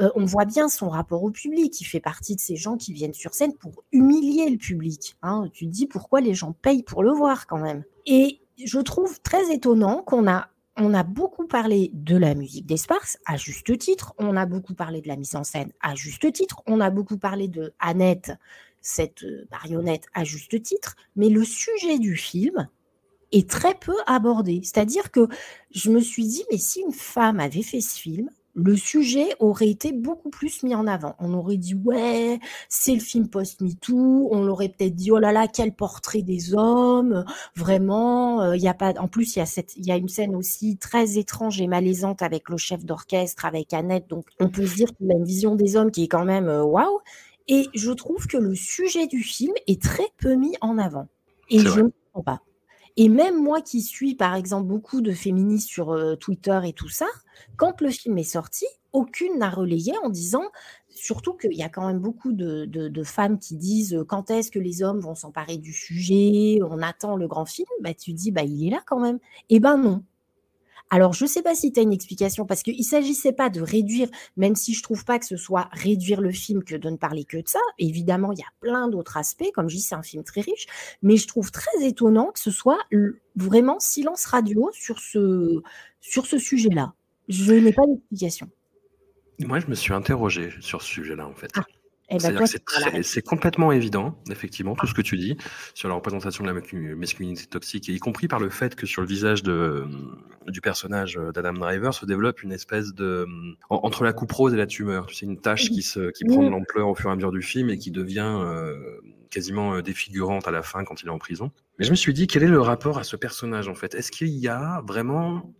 [SPEAKER 2] euh, on voit bien son rapport au public. Il fait partie de ces gens qui viennent sur scène pour humilier le public. hein. Tu te dis pourquoi les gens payent pour le voir quand même. Et je trouve très étonnant qu'on a on a beaucoup parlé de la musique d'Esparce, à juste titre. On a beaucoup parlé de la mise en scène, à juste titre. On a beaucoup parlé de Annette, cette euh, marionnette, à juste titre. Mais le sujet du film est très peu abordé. C'est-à-dire que je me suis dit, mais si une femme avait fait ce film, le sujet aurait été beaucoup plus mis en avant. On aurait dit, ouais, c'est le film post-MeToo. On l'aurait peut-être dit, oh là là, quel portrait des hommes. Vraiment, il y a pas. En plus, il y a cette, il y a une scène aussi très étrange et malaisante avec le chef d'orchestre, avec Annette. Donc, on peut se dire qu'il a une vision des hommes qui est quand même euh, waouh. Et je trouve que le sujet du film est très peu mis en avant. Et je ne comprends pas. Et même moi qui suis, par exemple, beaucoup de féministes sur euh, Twitter et tout ça, quand le film est sorti, aucune n'a relayé en disant, surtout qu'il y a quand même beaucoup de, de- de femmes qui disent euh, quand est-ce que les hommes vont s'emparer du sujet, on attend le grand film, bah, tu dis, bah, il est là quand même. Eh ben non. Alors, je ne sais pas si tu as une explication, parce qu'il ne s'agissait pas de réduire, même si je trouve pas que ce soit réduire le film que de ne parler que de ça. Évidemment, il y a plein d'autres aspects, comme je dis, c'est un film très riche, mais je trouve très étonnant que ce soit vraiment silence radio sur ce, sur ce sujet-là. Je n'ai pas d'explication.
[SPEAKER 1] Moi, je me suis interrogé sur ce sujet-là, en fait.
[SPEAKER 2] Ah, ben, toi,
[SPEAKER 1] que c'est complètement évident, effectivement, tout ce que tu dis sur la représentation de la mascu- masculinité toxique, et y compris par le fait que sur le visage de, du personnage d'Adam Driver se développe une espèce de en- entre la coupe rose et la tumeur. Tu sais, une tache qui se qui prend de
[SPEAKER 2] Mhm.
[SPEAKER 1] l'ampleur au fur et à mesure du film et qui devient euh, quasiment euh, défigurante à la fin quand il est en prison. Mais je me suis dit, quel est le rapport à ce personnage en fait? Est-ce qu'il y a vraiment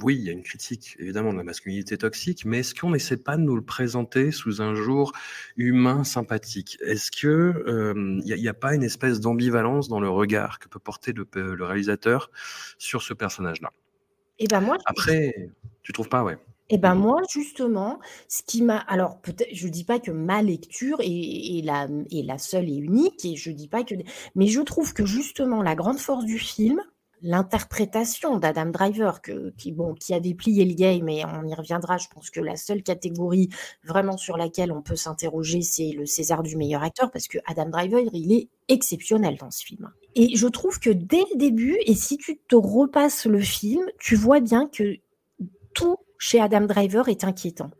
[SPEAKER 1] oui, il y a une critique évidemment de la masculinité toxique, mais est-ce qu'on n'essaie pas de nous le présenter sous un jour humain, sympathique? Est-ce que euh, il n'y a, pas une espèce d'ambivalence dans le regard que peut porter le, le réalisateur sur ce personnage-là?
[SPEAKER 2] Eh ben moi, je-
[SPEAKER 1] Après, tu trouves pas, ouais.
[SPEAKER 2] Eh ben moi, justement, ce qui m'a... Alors, peut-être, je dis pas que ma lecture est, est la, est la seule et unique, et je dis pas que... Mais je trouve que, justement, la grande force du film, l'interprétation d'Adam Driver, qui, bon, qui a déplié le game, et on y reviendra, je pense que la seule catégorie vraiment sur laquelle on peut s'interroger, c'est le César du meilleur acteur, parce que Adam Driver, il est exceptionnel dans ce film. Et je trouve que dès le début, et si tu te repasses le film, tu vois bien que tout chez Adam Driver est inquiétant.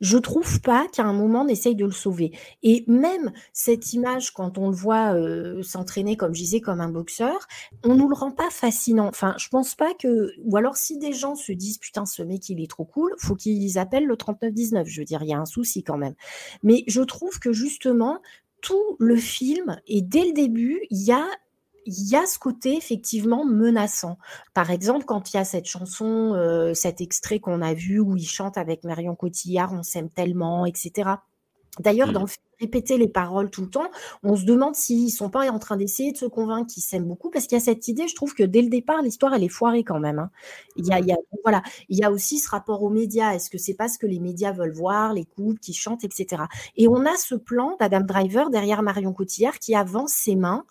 [SPEAKER 2] Je trouve pas qu'à un moment on essaye de le sauver. Et même cette image, quand on le voit euh, s'entraîner, comme je disais, comme un boxeur, on nous le rend pas fascinant. Enfin, je pense pas que. Ou alors, si des gens se disent putain, ce mec il est trop cool, faut qu'ils appellent le 3919. Je veux dire, il y a un souci quand même. Mais je trouve que justement, tout le film, et dès le début, il y a il y a ce côté effectivement menaçant. Par exemple, quand il y a cette chanson, euh, cet extrait qu'on a vu où il chante avec Marion Cotillard, on s'aime tellement, etc. D'ailleurs, dans mmh. le fait répéter les paroles tout le temps, on se demande s'ils sont pas en train d'essayer de se convaincre qu'ils s'aiment beaucoup, parce qu'il y a cette idée, je trouve que dès le départ, l'histoire, elle est foirée quand même. Hein. Il, y a, il, y a, voilà. il y a aussi ce rapport aux médias. Est-ce que c'est pas ce que les médias veulent voir, les couples qui chantent, etc. Et on a ce plan d'Adam Driver derrière Marion Cotillard qui avance ses mains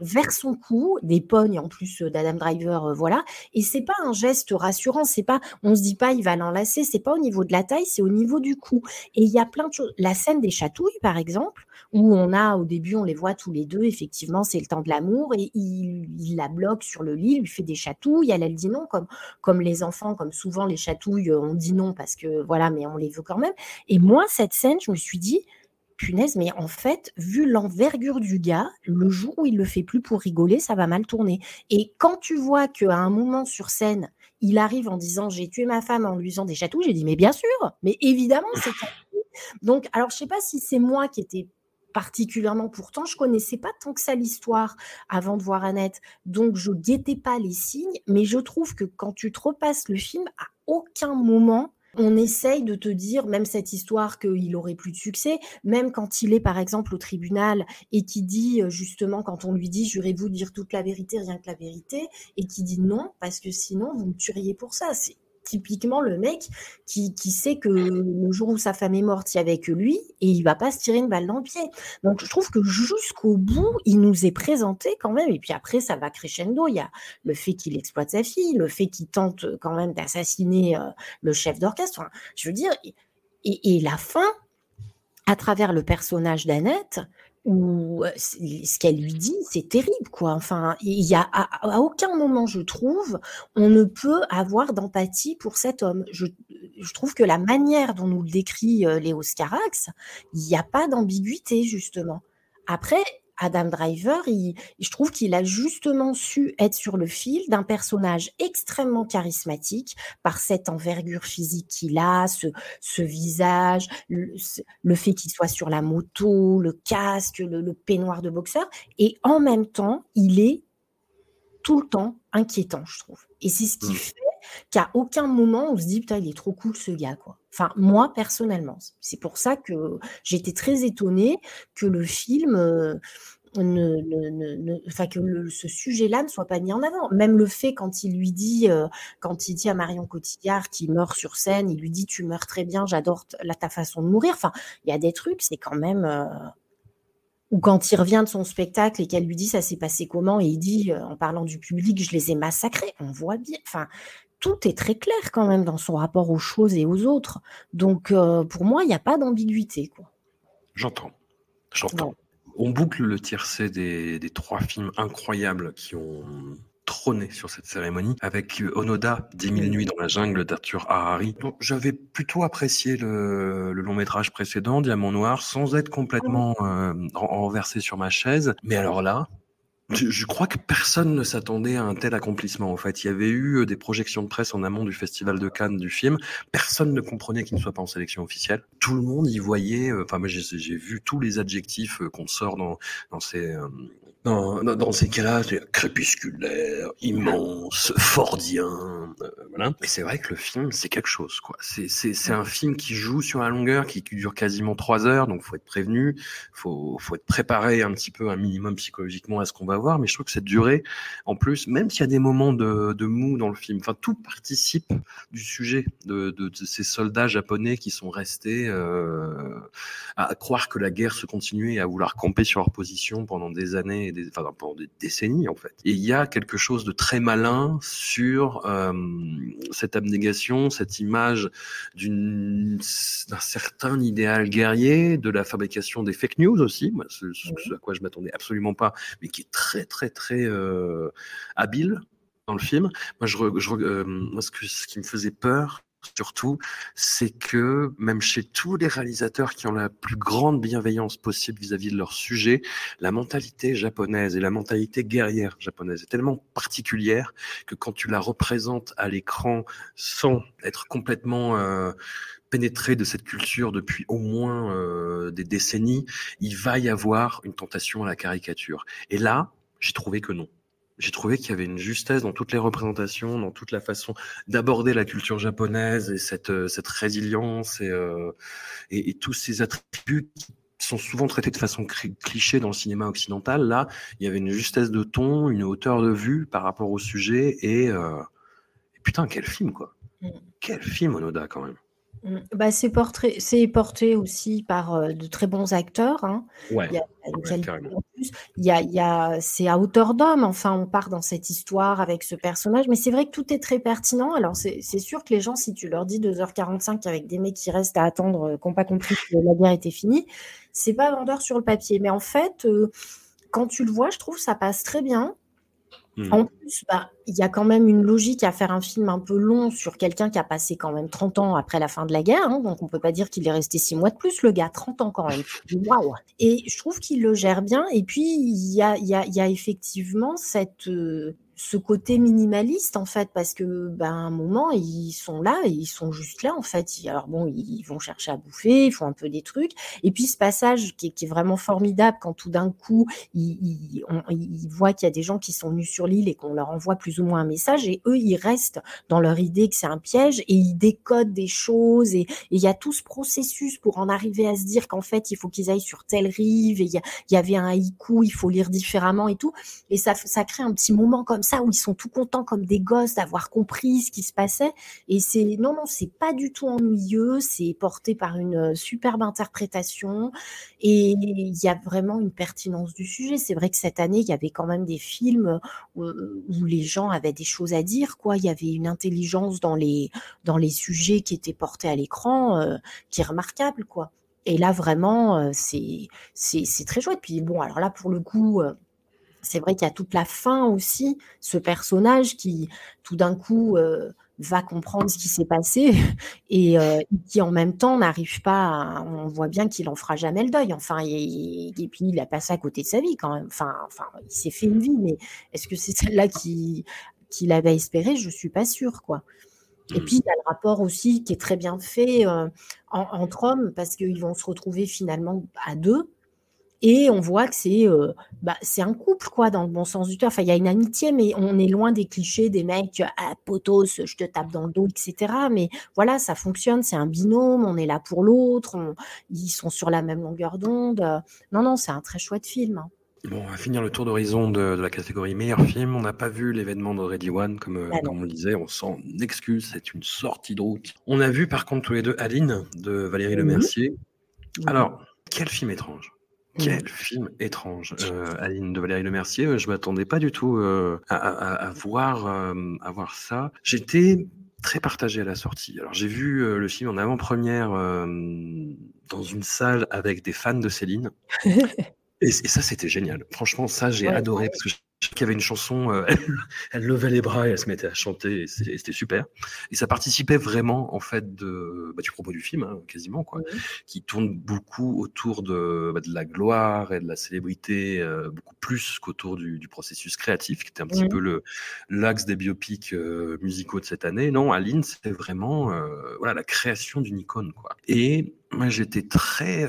[SPEAKER 2] vers son cou, des pognes en plus euh, d'Adam Driver, euh, voilà. Et c'est pas un geste rassurant, c'est pas, on se dit pas il va l'enlacer, c'est pas au niveau de la taille, c'est au niveau du cou. Et il y a plein de choses. La scène des chatouilles, par exemple, où on a au début, on les voit tous les deux, effectivement, c'est le temps de l'amour, et il, la bloque sur le lit, lui fait des chatouilles, elle, elle dit non, comme, comme les enfants, comme souvent les chatouilles, euh, on dit non parce que voilà, mais on les veut quand même. Et moi, cette scène, je me suis dit, punaise, mais en fait, vu l'envergure du gars, le jour où il le fait plus pour rigoler, ça va mal tourner. Et quand tu vois qu'à un moment sur scène, il arrive en disant j'ai tué ma femme en lui faisant des chatouilles, j'ai dit mais bien sûr, mais évidemment c'est donc alors je sais pas si c'est moi qui étais particulièrement pourtant je connaissais pas tant que ça l'histoire avant de voir Annette. Donc je guettais pas les signes mais je trouve que quand tu te repasses le film à aucun moment on essaye de te dire, même cette histoire qu'il aurait plus de succès, même quand il est par exemple au tribunal et qui dit euh, justement, quand on lui dit, jurez-vous dire toute la vérité, rien que la vérité, et qui dit non, parce que sinon vous me tueriez pour ça. Typiquement le mec qui, sait que le jour où sa femme est morte, il n'y avait que lui et il va pas se tirer une balle dans le pied. Donc je trouve que jusqu'au bout, il nous est présenté quand même. Et puis après, ça va crescendo. Il y a le fait qu'il exploite sa fille, le fait qu'il tente quand même d'assassiner euh, le chef d'orchestre. je veux dire, et, et la fin, à travers le personnage d'Annette, ou ce qu'elle lui dit, c'est terrible, quoi. Enfin, il y a à, aucun moment, je trouve, on ne peut avoir d'empathie pour cet homme. Je, je, trouve que la manière dont nous le décrit Léo Scarax, il n'y a pas d'ambiguïté, justement. Après, Adam Driver, je trouve qu'il a justement su être sur le fil d'un personnage extrêmement charismatique par cette envergure physique qu'il a, ce, visage, le, fait qu'il soit sur la moto, le casque, le, peignoir de boxeur, et en même temps, il est tout le temps inquiétant, je trouve. Et c'est ce qui mmh. fait qu'à aucun moment on se dit putain il est trop cool ce gars quoi. Enfin moi personnellement, c'est pour ça que j'étais très étonnée que le film euh, ne, que ce sujet-là ne soit pas mis en avant. Même le fait quand il lui dit, euh, quand il dit à Marion Cotillard qui meurt sur scène, il lui dit tu meurs très bien, j'adore ta façon de mourir. Enfin, il y a des trucs, c'est quand même. Euh, ou quand il revient de son spectacle et qu'elle lui dit ça s'est passé comment? Et il dit en parlant du public je les ai massacrés. On voit bien. Enfin, tout est très clair quand même dans son rapport aux choses et aux autres. Donc, euh, pour moi, il n'y a pas d'ambiguïté.
[SPEAKER 1] J'entends. J'entends. On boucle le tiercé des, des trois films incroyables qui ont trôné sur cette cérémonie avec Onoda, 10 000 nuits dans la jungle d'Arthur Harari. J'avais plutôt apprécié le, long métrage précédent, Diamant Noir, sans être complètement euh, renversé sur ma chaise. Mais alors là, je, crois que personne ne s'attendait à un tel accomplissement. En fait, il y avait eu euh, des projections de presse en amont du festival de Cannes du film. Personne ne comprenait qu'il ne soit pas en sélection officielle. Tout le monde y voyait. Euh, enfin, moi, j'ai vu tous les adjectifs euh, qu'on sort dans, dans ces dans, dans, ces cas-là, c'est crépusculaire, immense, fordien, euh, voilà. Et c'est vrai que le film, c'est quelque chose, quoi. C'est, un film qui joue sur la longueur, qui, dure quasiment trois heures, donc faut être prévenu, faut, faut être préparé un petit peu, un minimum psychologiquement à ce qu'on va voir. Mais je trouve que cette durée, en plus, même s'il y a des moments de, de mou dans le film, enfin tout participe du sujet de, de, de ces soldats japonais qui sont restés euh, à croire que la guerre se continuait à vouloir camper sur leur position pendant des années des, enfin, pendant des décennies en fait. Et il y a quelque chose de très malin sur euh, cette abnégation, cette image d'un certain idéal guerrier, de la fabrication des fake news aussi, moi, ce, à quoi je m'attendais absolument pas, mais qui est très très très euh, habile dans le film. Moi, je, je euh, moi, ce, ce qui me faisait peur, surtout, c'est que même chez tous les réalisateurs qui ont la plus grande bienveillance possible vis-à-vis de leur sujet, la mentalité japonaise et la mentalité guerrière japonaise est tellement particulière que quand tu la représentes à l'écran sans être complètement euh, pénétré de cette culture depuis au moins euh, des décennies, il va y avoir une tentation à la caricature. Et là, j'ai trouvé que non j'ai trouvé qu'il y avait une justesse dans toutes les représentations, dans toute la façon d'aborder la culture japonaise et cette, euh, cette résilience et, euh, et, et, tous ces attributs qui sont souvent traités de façon cliché dans le cinéma occidental. Là, il y avait une justesse de ton, une hauteur de vue par rapport au sujet et, euh, et putain, quel film quoi. Mm. Quel film Onoda quand même.
[SPEAKER 2] Mmh. Bah, c'est porté, c'est porté aussi par euh, de très bons acteurs. Hein.
[SPEAKER 1] Ouais,
[SPEAKER 2] il y a,
[SPEAKER 1] ouais,
[SPEAKER 2] il y a, il y a, c'est à hauteur d'homme. Enfin, on part dans cette histoire avec ce personnage, mais c'est vrai que tout est très pertinent. Alors, c'est, c'est sûr que les gens, si tu leur dis 2h45 avec des mecs qui restent à attendre, euh, qui n'ont pas compris que la guerre était finie, c'est pas vendeur sur le papier. Mais en fait, euh, quand tu le vois, je trouve ça passe très bien. Mmh. En plus, bah, il y a quand même une logique à faire un film un peu long sur quelqu'un qui a passé quand même 30 ans après la fin de la guerre. Hein, donc, on peut pas dire qu'il est resté 6 mois de plus, le gars, 30 ans quand même. Waouh Et je trouve qu'il le gère bien. Et puis, il y a, y, a, y a, effectivement cette, euh, ce côté minimaliste en fait parce que ben un moment ils sont là et ils sont juste là en fait. Alors bon ils vont chercher à bouffer ils font un peu des trucs. Et puis ce passage qui est, vraiment formidable quand tout d'un coup ils voient qu'il y a des gens qui sont nus sur l'île et qu'on leur envoie plus ou moins un message et eux ils restent dans leur idée que c'est un piège et ils décodent des choses et il y a tout ce processus pour en arriver à se dire qu'en fait il faut qu'ils aillent sur telle rive et il y, y, avait un haïku il faut lire différemment et tout. Et ça ça crée un petit moment comme ça où ils sont tout contents comme des gosses d'avoir compris ce qui se passait. Et c'est non, non, c'est pas du tout ennuyeux. C'est porté par une euh, superbe interprétation et il y a vraiment une pertinence du sujet. C'est vrai que cette année, il y avait quand même des films où, où, les gens avaient des choses à dire. Quoi, il y avait une intelligence dans les dans les sujets qui étaient portés à l'écran euh, qui est remarquable. Quoi. Et là, vraiment, euh, c'est c'est très chouette. Puis bon, alors là, pour le coup, c'est vrai qu'il y a toute la fin aussi, ce personnage qui tout d'un coup euh, va comprendre ce qui s'est passé et euh, qui en même temps n'arrive pas, à, on voit bien qu'il en fera jamais le deuil. Enfin, et, et, puis il a passé à côté de sa vie quand même. Enfin, enfin, il s'est fait une vie, mais est-ce que c'est celle-là qu'il qui avait espéré? Je suis pas sûre, quoi. Et puis, il y a le rapport aussi qui est très bien fait euh, en, entre hommes, parce qu'ils vont se retrouver finalement à deux, et on voit que c'est euh, bah, c'est un couple, quoi, dans le bon sens du terme. Enfin, il y a une amitié, mais on est loin des clichés des mecs, ah, potos, je te tape dans le dos, etc. Mais voilà, ça fonctionne, c'est un binôme, on est là pour l'autre, ils sont sur la même longueur d'onde. Non, non, c'est un très chouette film. Hein.
[SPEAKER 1] Bon, on va finir le tour d'horizon de, de, la catégorie meilleur film. On n'a pas vu l'événement de Ready One, comme, ah comme on le disait. On s'en excuse, c'est une sortie de route. On a vu par contre tous les deux Aline de Valérie mmh. Lemercier. Mmh. Alors, quel film étrange? Quel mmh. film étrange, euh, Aline de Valérie Lemercier. Euh, je m'attendais pas du tout euh, à, à, à, voir, euh, à voir ça. J'étais très partagé à la sortie. Alors j'ai vu euh, le film en avant-première dans une salle avec des fans de Céline. et, et, ça, c'était génial. Franchement, ça, j'ai ouais, adoré ouais. parce que qu'il y avait une chanson, euh, elle, elle, levait les bras et elle se mettait à chanter, et c'était super. Et ça participait vraiment, en fait, de, bah, du propos du film, hein, quasiment, quoi, qui tourne beaucoup autour de, bah, de la gloire et de la célébrité, euh, beaucoup plus qu'autour du, du, processus créatif, qui était un petit peu le l'axe des biopics euh, musicaux de cette année. Non, Aline, c'était vraiment, voilà, la création d'une icône, quoi. Et moi, j'étais très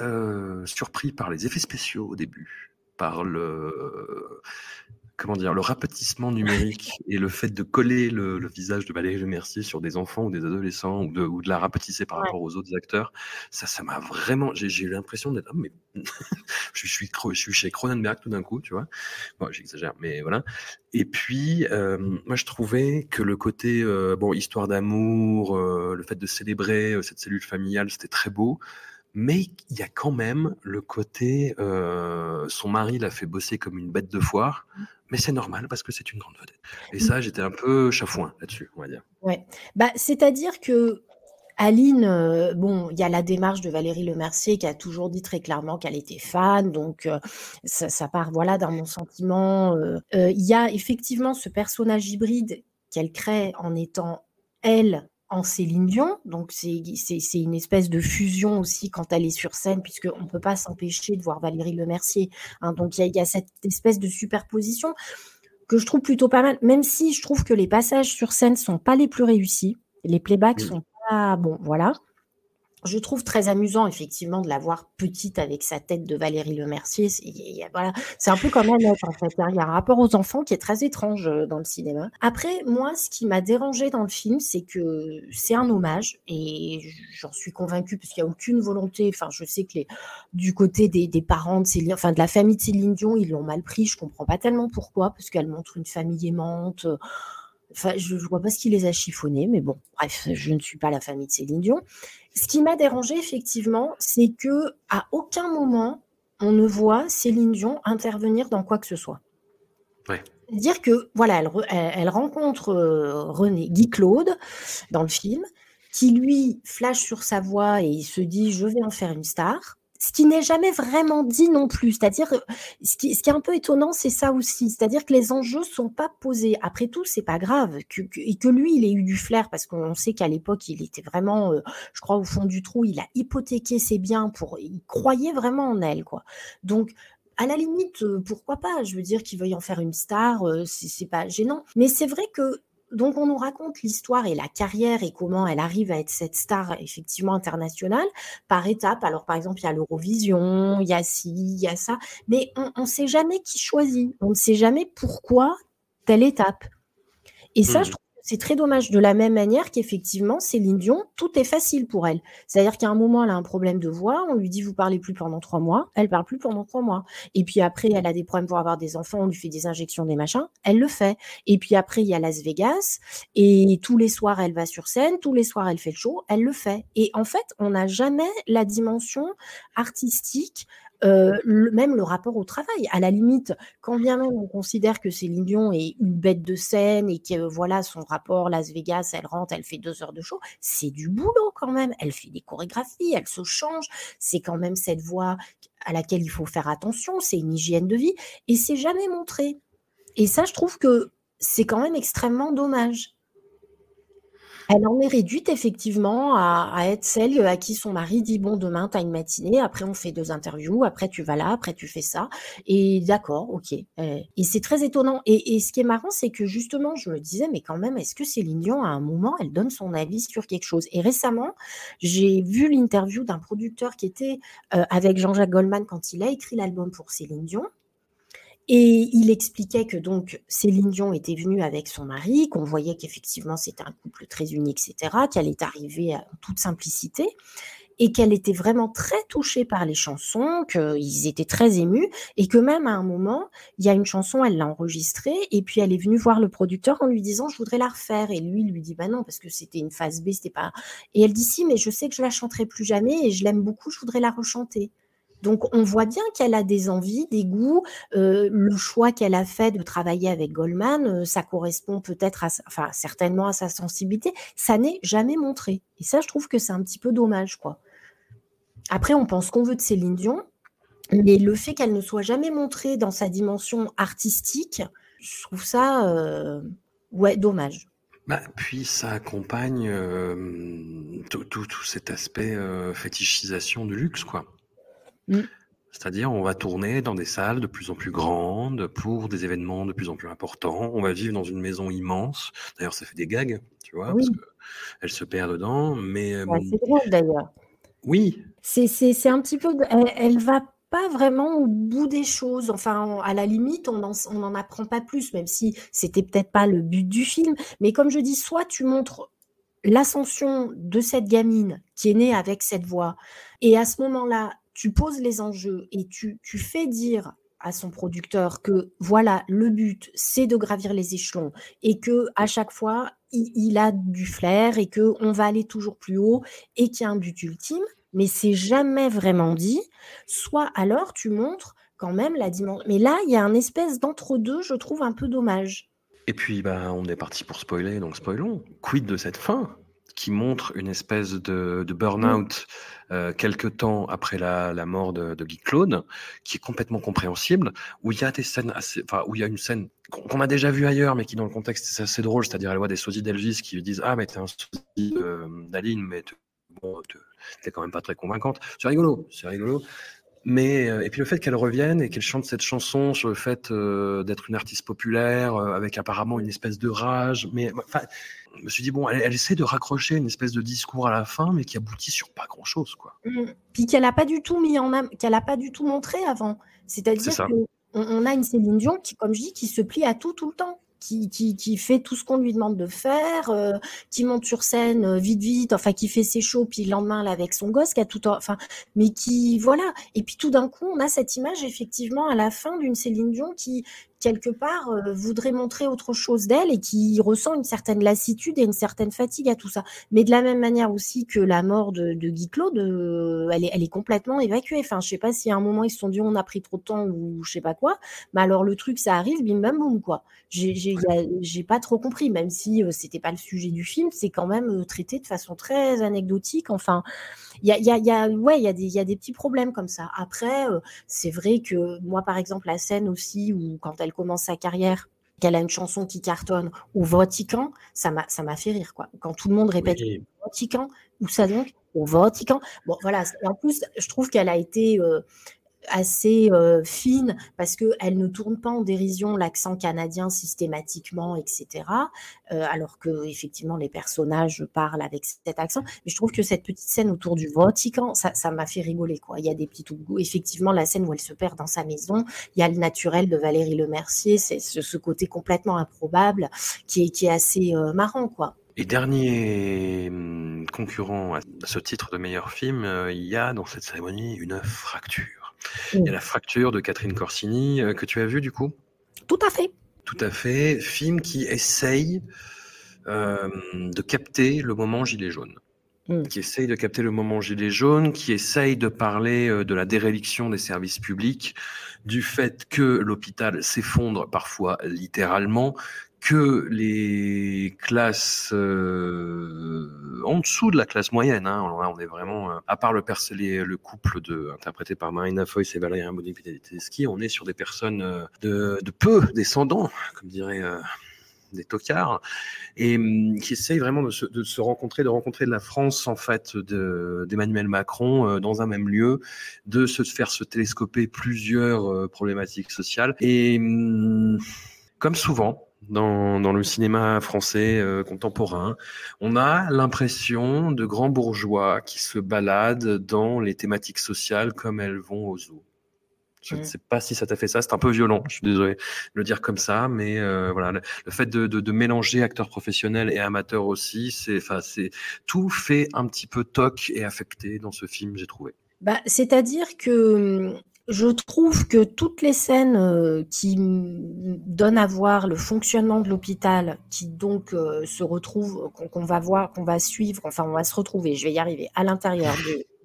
[SPEAKER 1] surpris par les effets spéciaux au début, par le comment dire, le rapetissement numérique et le fait de coller le, le, visage de Valérie Lemercier sur des enfants ou des adolescents ou de, ou de la rapetisser par ouais. rapport aux autres acteurs, ça, ça m'a vraiment, j'ai eu l'impression d'être, mais je, suis, je suis chez Cronenberg tout d'un coup, tu vois. Bon, j'exagère, mais voilà. Et puis, euh, moi, je trouvais que le côté, euh, bon, histoire d'amour, euh, le fait de célébrer euh, cette cellule familiale, c'était très beau mais il y a quand même le côté euh, son mari l'a fait bosser comme une bête de foire, mais c'est normal parce que c'est une grande vedette. Et ça, j'étais un peu chafouin là-dessus, on va dire.
[SPEAKER 2] Ouais, bah c'est-à-dire que Aline, euh, bon, il y a la démarche de Valérie Lemercier qui a toujours dit très clairement qu'elle était fan, donc euh, ça, ça, part voilà dans mon sentiment. Euh, il y a effectivement ce personnage hybride qu'elle crée en étant elle en Céline Dion. Donc, c'est une espèce de fusion aussi quand elle est sur scène, puisqu'on ne peut pas s'empêcher de voir Valérie Lemercier. Hein. donc, il y, a cette espèce de superposition que je trouve plutôt pas mal, même si je trouve que les passages sur scène sont pas les plus réussis. Les playbacks sont pas bon, voilà. Je trouve très amusant, effectivement, de la voir petite avec sa tête de Valérie Lemercier. Voilà, c'est un peu comme Annette, en fait. Hein. Il y a un rapport aux enfants qui est très étrange euh, dans le cinéma. Après, moi, ce qui m'a dérangé dans le film, c'est que c'est un hommage, et j'en suis convaincue, parce qu'il n'y a aucune volonté. Enfin, je sais que du côté des, parents de Céline, enfin, de la famille de Céline Dion, ils l'ont mal pris. Je comprends pas tellement pourquoi, parce qu'elle montre une famille aimante. Enfin, je ne vois pas ce qui les a chiffonnés, mais bon, bref, je ne suis pas la famille de Céline Dion. Ce qui m'a dérangé, effectivement, c'est que à aucun moment on ne voit Céline Dion intervenir dans quoi que ce soit.
[SPEAKER 1] Ouais.
[SPEAKER 2] Dire que, voilà, elle, elle, rencontre euh, René Guy Claude dans le film, qui lui flash sur sa voix et il se dit je vais en faire une star ce qui n'est jamais vraiment dit non plus. C'est-à-dire, ce qui, ce qui, est un peu étonnant, c'est ça aussi. C'est-à-dire que les enjeux sont pas posés. Après tout, c'est pas grave. Et que lui, il ait eu du flair, parce qu'on sait qu'à l'époque, il était vraiment, euh, je crois, au fond du trou, il a hypothéqué ses biens pour, il croyait vraiment en elle, quoi. Donc, à la limite, euh, pourquoi pas? Je veux dire qu'il veuille en faire une star, euh, c'est pas gênant. Mais c'est vrai que donc on nous raconte l'histoire et la carrière et comment elle arrive à être cette star effectivement internationale par étapes. Alors par exemple, il y a l'Eurovision, il y a ci, il y a ça, mais on ne sait jamais qui choisit, on ne sait jamais pourquoi telle étape. Et ça, je mmh. trouve c'est très dommage. De la même manière qu'effectivement, Céline Dion, tout est facile pour elle. C'est-à-dire qu'à un moment, elle a un problème de voix, on lui dit vous parlez plus pendant trois mois, elle parle plus pendant trois mois. Et puis après, elle a des problèmes pour avoir des enfants, on lui fait des injections, des machins, elle le fait. Et puis après, il y a Las Vegas, et tous les soirs, elle va sur scène, tous les soirs, elle fait le show, elle le fait. Et en fait, on n'a jamais la dimension artistique euh, même le rapport au travail. À la limite, quand bien même on considère que Céline Dion est une bête de scène et que voilà son rapport Las Vegas, elle rentre, elle fait deux heures de show, c'est du boulot quand même. Elle fait des chorégraphies, elle se change. C'est quand même cette voix à laquelle il faut faire attention. C'est une hygiène de vie et c'est jamais montré. Et ça, je trouve que c'est quand même extrêmement dommage. Elle en est réduite effectivement à, être celle à qui son mari dit bon demain tu as une matinée, après on fait deux interviews, après tu vas là, après tu fais ça et d'accord, ok. Euh, et c'est très étonnant. Et, ce qui est marrant, c'est que justement je me disais mais quand même est-ce que Céline Dion à un moment elle donne son avis sur quelque chose? Et récemment j'ai vu l'interview d'un producteur qui était euh, avec Jean-Jacques Goldman quand il a écrit l'album pour Céline Dion et il expliquait que donc Céline Dion était venue avec son mari, qu'on voyait qu'effectivement c'était un couple très uni, etc., qu'elle est arrivée en toute simplicité et qu'elle était vraiment très touchée par les chansons, qu'ils étaient très émus et que même à un moment, il y a une chanson, elle l'a enregistrée et puis elle est venue voir le producteur en lui disant je voudrais la refaire et lui il lui dit bah non parce que c'était une phase B, c'était pas et elle dit si mais je sais que je la chanterai plus jamais et je l'aime beaucoup, je voudrais la rechanter. Donc on voit bien qu'elle a des envies, des goûts. Euh, le choix qu'elle a fait de travailler avec Goldman, euh, ça correspond peut-être à, enfin certainement à sa sensibilité. Ça n'est jamais montré. Et ça, je trouve que c'est un petit peu dommage, quoi. Après, on pense qu'on veut de Céline Dion, mais le fait qu'elle ne soit jamais montrée dans sa dimension artistique, je trouve ça, euh, dommage.
[SPEAKER 1] Bah, puis ça accompagne tout, cet aspect fétichisation du luxe, quoi. Mmh. C'est-à-dire, on va tourner dans des salles de plus en plus grandes pour des événements de plus en plus importants. On va vivre dans une maison immense. D'ailleurs, ça fait des gags, tu vois, parce qu'elle se perd dedans. Mais
[SPEAKER 2] c'est drôle d'ailleurs.
[SPEAKER 1] Oui.
[SPEAKER 2] C'est un petit peu. Elle, elle, va pas vraiment au bout des choses. Enfin, à la limite, on n'en apprend pas plus, même si c'était peut-être pas le but du film. Mais comme je dis, soit tu montres l'ascension de cette gamine qui est née avec cette voix, et à ce moment-là, tu poses les enjeux et tu, fais dire à son producteur que voilà le but c'est de gravir les échelons et que à chaque fois il, a du flair et que on va aller toujours plus haut et qu'il y a un but ultime mais c'est jamais vraiment dit. Soit alors tu montres quand même la dimension. Mais là il y a un espèce d'entre deux je trouve un peu dommage.
[SPEAKER 1] Et puis bah on est parti pour spoiler donc spoilons. Quid de cette fin? Qui montre une espèce de, de burn-out euh, quelques temps après la, la mort de, de, Guy Claude, qui est complètement compréhensible, où il y a des scènes assez, enfin, où il y a une scène qu'on a déjà vue ailleurs, mais qui dans le contexte c'est assez drôle, c'est-à-dire elle voit des sosies d'Elvis qui lui disent ah mais t'es un sosie d'Aline, mais bon, t'es quand même pas très convaincante. C'est rigolo, c'est rigolo. Mais euh, et puis le fait qu'elle revienne et qu'elle chante cette chanson sur le fait euh, d'être une artiste populaire euh, avec apparemment une espèce de rage. Mais enfin, je me suis dit bon, elle, essaie de raccrocher une espèce de discours à la fin, mais qui aboutit sur pas grand chose, quoi.
[SPEAKER 2] Mmh. Puis qu'elle a pas du tout mis en qu'elle a pas du tout montré avant. C'est-à-dire qu'on on a une Céline Dion qui, comme je dis, qui se plie à tout tout le temps qui, fait tout ce qu'on lui demande de faire, euh, qui monte sur scène euh, vite vite, enfin qui fait ses shows, puis le lendemain là avec son gosse, qui a tout, enfin, mais qui voilà. Et puis tout d'un coup, on a cette image effectivement à la fin d'une Céline Dion qui quelque part euh, voudrait montrer autre chose d'elle et qui ressent une certaine lassitude et une certaine fatigue à tout ça. Mais de la même manière aussi que la mort de, de Guy Claude, euh, elle, est, elle est complètement évacuée. Enfin, je sais pas si à un moment ils se sont dit on a pris trop de temps ou je sais pas quoi. Mais alors le truc ça arrive, bim bam boum quoi. J'ai pas trop compris, même si euh, c'était pas le sujet du film, c'est quand même traité de façon très anecdotique. Enfin, il y a, y a, y a, ouais, il y a des, il y a des petits problèmes comme ça. Après, c'est vrai que moi par exemple la scène aussi où quand elle commence sa carrière, qu'elle a une chanson qui cartonne au Vatican, ça m'a ça m'a fait rire quoi. Quand tout le monde répète au Vatican, où ça donc? Au Vatican. Bon voilà, en plus je trouve qu'elle a été euh, assez euh, fine parce que elle ne tourne pas en dérision l'accent canadien systématiquement, etc. Euh, alors que effectivement les personnages parlent avec cet accent. Mais je trouve que cette petite scène autour du Vatican, ça, m'a fait rigoler quoi. Il y a des petits goûts. Effectivement, la scène où elle se perd dans sa maison, il y a le naturel de Valérie Lemercier, c'est ce, côté complètement improbable qui est, qui est assez euh, marrant quoi.
[SPEAKER 1] Et dernier hum, concurrent à ce titre de meilleur film, il y a dans cette cérémonie une fracture. Il y a la fracture de Catherine Corsini euh, que tu as vu du coup?
[SPEAKER 2] Tout à fait.
[SPEAKER 1] Tout à fait. Film qui essaye euh, de capter le moment gilet jaune. Mm. qui essaye de capter le moment gilet jaune, qui essaye de parler euh, de la déréliction des services publics, du fait que l'hôpital s'effondre parfois littéralement, que les classes euh, en dessous de la classe moyenne, hein, on est vraiment, euh, à part le, le couple de, interprété par Marina Foïs et Valérie Tedeschi, on est sur des personnes euh, de, de peu descendants, comme dirait des tocards, et hum, qui essayent vraiment de se, de se, rencontrer, de rencontrer de la France en fait d'Emmanuel Macron dans un même lieu, de se faire se télescoper plusieurs problématiques sociales. Et hum, comme souvent, dans, dans le cinéma français euh, contemporain. On a l'impression de grands bourgeois qui se baladent dans les thématiques sociales comme elles vont au zoo. Je ne sais pas si ça t'a fait ça, c'est un peu violent, je suis désolé de le dire comme ça, mais euh, voilà, le, fait de, de, de, mélanger acteurs professionnels et amateurs aussi, c'est, enfin, c'est tout fait un petit peu toc et affecté dans ce film, j'ai trouvé.
[SPEAKER 2] Bah, c'est-à-dire que hum, je trouve que toutes les scènes euh, qui donnent à voir le fonctionnement de l'hôpital, qui donc euh, se retrouvent, qu'on va voir, qu'on va suivre, enfin on va se retrouver, je vais y arriver, à l'intérieur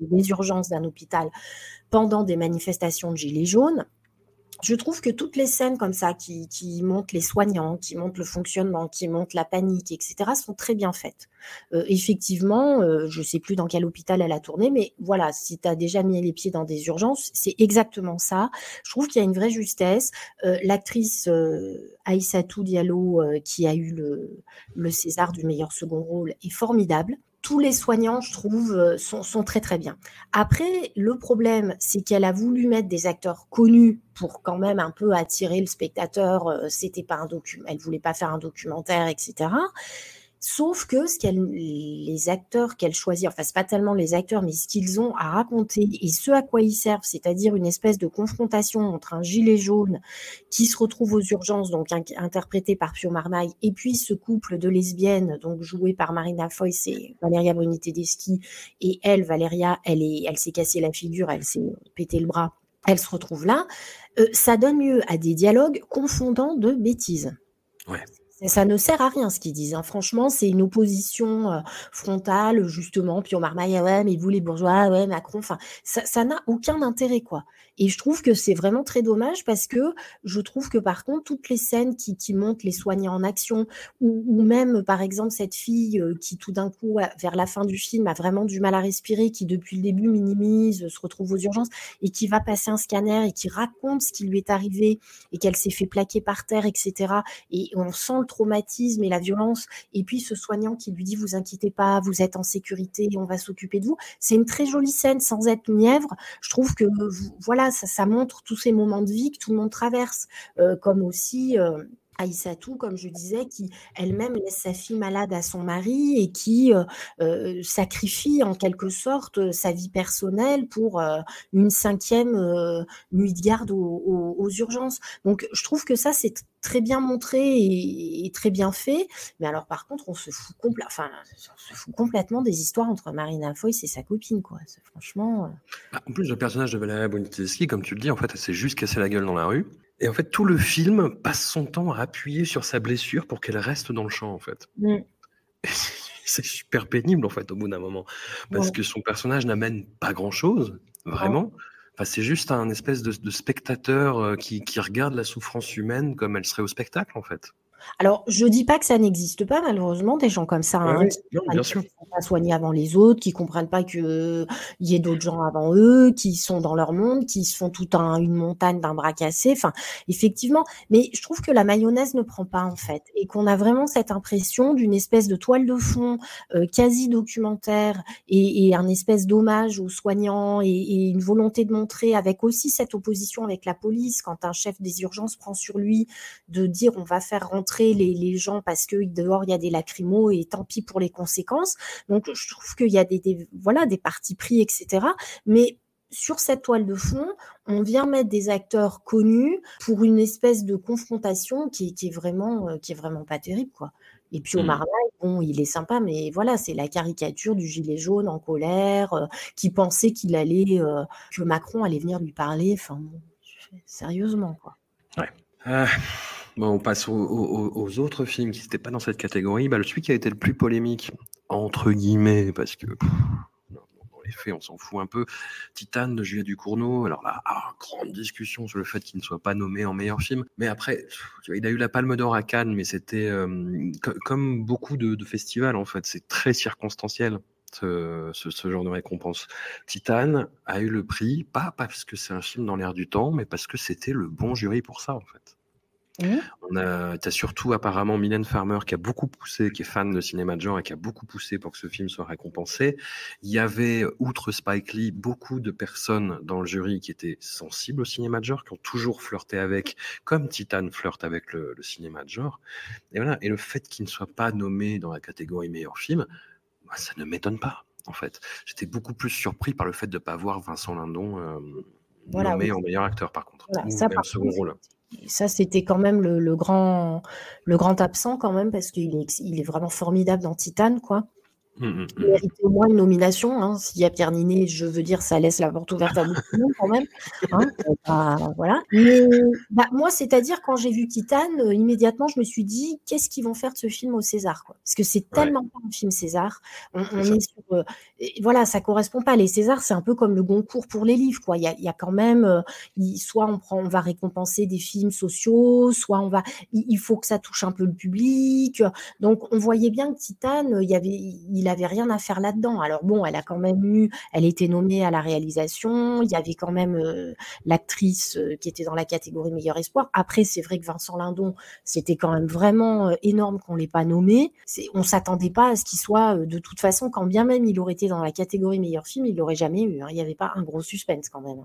[SPEAKER 2] des urgences d'un hôpital pendant des manifestations de gilets jaunes, je trouve que toutes les scènes comme ça qui, qui, montrent les soignants, qui montrent le fonctionnement, qui montrent la panique, etc., sont très bien faites. Euh, effectivement, euh, je ne sais plus dans quel hôpital elle a tourné, mais voilà, si tu as déjà mis les pieds dans des urgences, c'est exactement ça. Je trouve qu'il y a une vraie justesse. Euh, L'actrice euh, Aïssatou Diallo, euh, qui a eu le, le César du meilleur second rôle, est formidable tous les soignants, je trouve, euh, sont, très très bien. Après, le problème, c'est qu'elle a voulu mettre des acteurs connus pour quand même un peu attirer le spectateur. Euh, c'était pas un document, elle voulait pas faire un documentaire, etc. Sauf que ce les acteurs qu'elle choisit, enfin c'est pas tellement les acteurs, mais ce qu'ils ont à raconter et ce à quoi ils servent, c'est-à-dire une espèce de confrontation entre un gilet jaune qui se retrouve aux urgences, donc interprété par Pio Marmaille, et puis ce couple de lesbiennes, donc joué par Marina Foïs et Valeria Bruni Tedeschi, et elle, Valeria, elle elle s'est cassée la figure, elle s'est pété le bras, elle se retrouve là. Euh, ça donne lieu à des dialogues confondants de bêtises.
[SPEAKER 1] Ouais
[SPEAKER 2] ça ne sert à rien ce qu'ils disent. Hein. Franchement, c'est une opposition euh, frontale, justement. Puis on marmaille, ouais, mais vous les bourgeois, ouais, Macron. Enfin, ça n'a aucun intérêt, quoi. Et je trouve que c'est vraiment très dommage parce que je trouve que par contre, toutes les scènes qui, qui montrent les soignants en action, ou, même par exemple cette fille euh, qui tout d'un coup, vers la fin du film, a vraiment du mal à respirer, qui depuis le début minimise, se retrouve aux urgences et qui va passer un scanner et qui raconte ce qui lui est arrivé et qu'elle s'est fait plaquer par terre, etc. Et on sent le traumatisme et la violence. Et puis ce soignant qui lui dit, vous inquiétez pas, vous êtes en sécurité, on va s'occuper de vous. C'est une très jolie scène sans être mièvre. Je trouve que voilà, ça, montre tous ces moments de vie que tout le monde traverse, euh, comme aussi euh, Aïssatou, comme je disais, qui elle-même laisse sa fille malade à son mari et qui euh, euh, sacrifie en quelque sorte euh, sa vie personnelle pour une cinquième nuit de garde aux, urgences. Donc je trouve que ça c'est très bien montré et, très bien fait. Mais alors par contre on se fout, enfin, se fout complètement des histoires entre Marina Foïs et sa copine. Quoi. Franchement.
[SPEAKER 1] Bah, en plus le personnage de Valéria Boniteski, comme tu le dis, en fait elle s'est juste cassé la gueule dans la rue. Et en fait, tout le film passe son temps à appuyer sur sa blessure pour qu'elle reste dans le champ, en fait. Mm. C'est super pénible, en fait, au bout d'un moment. Parce que son personnage n'amène pas grand-chose, vraiment. Enfin, c'est juste un espèce de, spectateur euh, qui, qui, regarde la souffrance humaine comme elle serait au spectacle, en fait.
[SPEAKER 2] Alors, je dis pas que ça n'existe pas, malheureusement, des gens comme ça, hein, qui ne sont pas soignés avant les autres, qui comprennent pas qu'il y ait d'autres gens avant eux, qui sont dans leur monde, qui se font tout un, une montagne d'un bras cassé. Enfin, effectivement. Mais je trouve que la mayonnaise ne prend pas, en fait, et qu'on a vraiment cette impression d'une espèce de toile de fond euh, quasi documentaire et, et, un espèce d'hommage aux soignants et, et, une volonté de montrer, avec aussi cette opposition avec la police, quand un chef des urgences prend sur lui de dire on va faire rentrer les, gens parce que dehors il y a des lacrymos et tant pis pour les conséquences. Donc je trouve qu'il y a des, voilà des partis pris, etc. Mais sur cette toile de fond, on vient mettre des acteurs connus pour une espèce de confrontation qui, est vraiment euh, qui est vraiment pas terrible quoi. Et puis Omar mmh. bon, il est sympa, mais voilà, c'est la caricature du gilet jaune en colère, euh, qui pensait qu'il allait, euh, que Macron allait venir lui parler. Enfin, sérieusement, quoi.
[SPEAKER 1] Ouais. On passe aux, autres films qui n'étaient pas dans cette catégorie. Bah, celui qui a été le plus polémique, entre guillemets, parce que dans les faits, on s'en fout un peu. Titane de Julia Ducournau. Alors là, ah, grande discussion sur le fait qu'il ne soit pas nommé en meilleur film. Mais après, il a eu la Palme d'Or à Cannes, mais c'était euh, comme beaucoup de, festivals, en fait. C'est très circonstanciel. Ce, ce, genre de récompense. Titane a eu le prix, pas parce que c'est un film dans l'air du temps, mais parce que c'était le bon jury pour ça, en fait. Mmh. On a, as surtout apparemment Mylène Farmer qui a beaucoup poussé, qui est fan de cinéma de genre et qui a beaucoup poussé pour que ce film soit récompensé. Il y avait, outre Spike Lee, beaucoup de personnes dans le jury qui étaient sensibles au cinéma de genre, qui ont toujours flirté avec, comme Titan flirte avec le, cinéma de genre. Et voilà. Et le fait qu'il ne soit pas nommé dans la catégorie meilleur film, bah, ça ne m'étonne pas, en fait. J'étais beaucoup plus surpris par le fait de ne pas voir Vincent Lindon euh, nommé en meilleur acteur, par contre.
[SPEAKER 2] ça, par second rôle ça, c'était quand même le, grand, le grand absent quand même, parce qu'il est, il est vraiment formidable dans Titane, quoi. Mmh, mmh, il mmh. mérite au moins une nomination. Hein. S'il y a Pierre Ninet, je veux dire, ça laisse la porte ouverte à beaucoup de monde quand même. Hein. Bah, voilà. Mais bah, moi, c'est-à-dire, quand j'ai vu Titane, euh, immédiatement, je me suis dit, qu'est-ce qu'ils vont faire de ce film au César quoi? Parce que c'est tellement pas un film César. On, est, sur. Euh, voilà, ça correspond pas. Les Césars, c'est un peu comme le Goncourt pour les livres. Il, y a, il y a quand même. Euh, soit on, prend, on va récompenser des films sociaux, soit on va. Il, faut que ça touche un peu le public. Donc, on voyait bien que Titane, il y avait il avait rien à faire là-dedans. Alors bon, elle a quand même eu, elle était nommée à la réalisation. Il y avait quand même euh, l'actrice euh, qui était dans la catégorie meilleur espoir. Après, c'est vrai que Vincent Lindon, c'était quand même vraiment euh, énorme qu'on l'ait pas nommé. On s'attendait pas à ce qu'il soit de toute façon, quand bien même il aurait été dans la catégorie meilleur film, il l'aurait jamais eu. Hein. Il n'y avait pas un gros suspense quand même.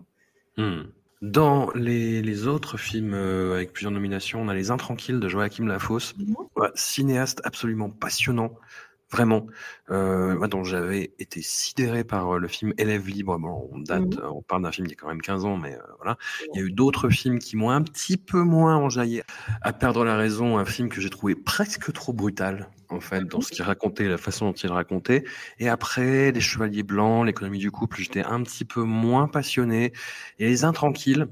[SPEAKER 1] Hein. Hmm. Dans les, autres films avec plusieurs nominations, on a Les Intranquilles de Joachim Lafosse, mmh cinéaste absolument passionnant, Vraiment, euh, dont j'avais été sidéré par euh, le film Élève libre. Bon, on date, mmh. on parle d'un film qui a quand même 15 ans, mais euh, voilà. Il y a eu d'autres films qui m'ont un petit peu moins enjaillé. À perdre la raison, un film que j'ai trouvé presque trop brutal, en fait, dans ce qu'il racontait, la façon dont il racontait. Et après, Les Chevaliers Blancs, L'économie du couple, j'étais un petit peu moins passionné. Et Les Intranquilles,